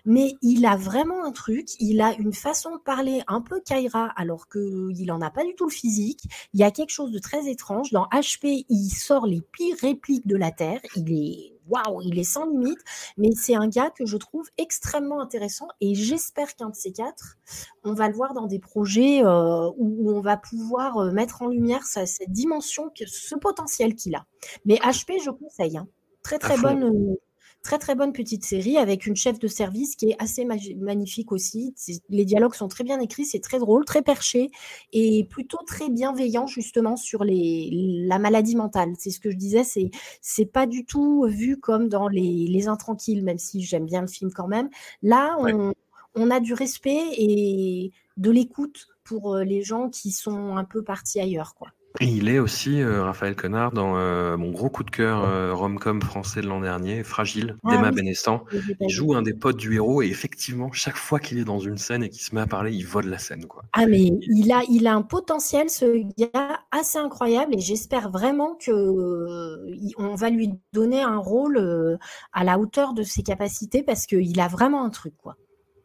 [SPEAKER 2] Mais il a vraiment un truc. Il a une façon de parler un peu Kaira, alors qu'il n'en a pas du tout le physique. Il y a quelque chose de très étrange. Dans HP, il sort les pires répliques de la Terre. Il est waouh, il est sans limite. Mais c'est un gars que je trouve extrêmement intéressant et j'espère qu'un de ces quatre, on va le voir dans des projets euh, où on va pouvoir euh, mettre en lumière cette dimension, ce potentiel qu'il a. Mais HP, je conseille. Hein. Très très bonne. Très très bonne petite série avec une chef de service qui est assez magnifique aussi. Les dialogues sont très bien écrits, c'est très drôle, très perché et plutôt très bienveillant justement sur les, la maladie mentale. C'est ce que je disais, c'est c'est pas du tout vu comme dans les, les intranquilles, même si j'aime bien le film quand même. Là, on, on a du respect et de l'écoute pour euh, les gens qui sont un peu partis ailleurs, quoi.
[SPEAKER 1] Il est aussi, euh, Raphaël Connard, dans euh, mon gros coup de cœur euh, rom-com français de l'an dernier, Fragile,
[SPEAKER 2] Ah
[SPEAKER 1] d'Emma
[SPEAKER 2] oui,
[SPEAKER 1] Benestan. Il joue un des potes du héros et effectivement, chaque fois qu'il est dans une scène et qu'il se met à parler, il vole la scène. Quoi.
[SPEAKER 2] Ah mais il a, il a un potentiel, ce gars, assez incroyable et j'espère vraiment que euh, il- on va lui donner un rôle à la hauteur de ses capacités parce qu'il a vraiment un truc, quoi.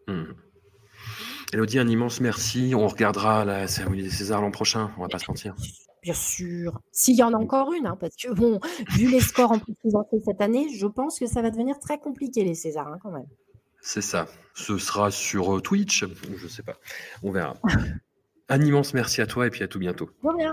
[SPEAKER 1] Hmm. Elodie, un immense merci. On regardera la cérémonie des Césars l'an prochain, on va pas se mentir.
[SPEAKER 2] Bien sûr. S'il y en a encore une, hein, parce que bon, vu les scores en plus fait cette année, je pense que ça va devenir très compliqué les Césars hein, quand même.
[SPEAKER 1] C'est ça. Ce sera sur euh, Twitch, je sais pas. On verra. Un immense merci à toi et puis à tout bientôt.
[SPEAKER 2] Bon bien.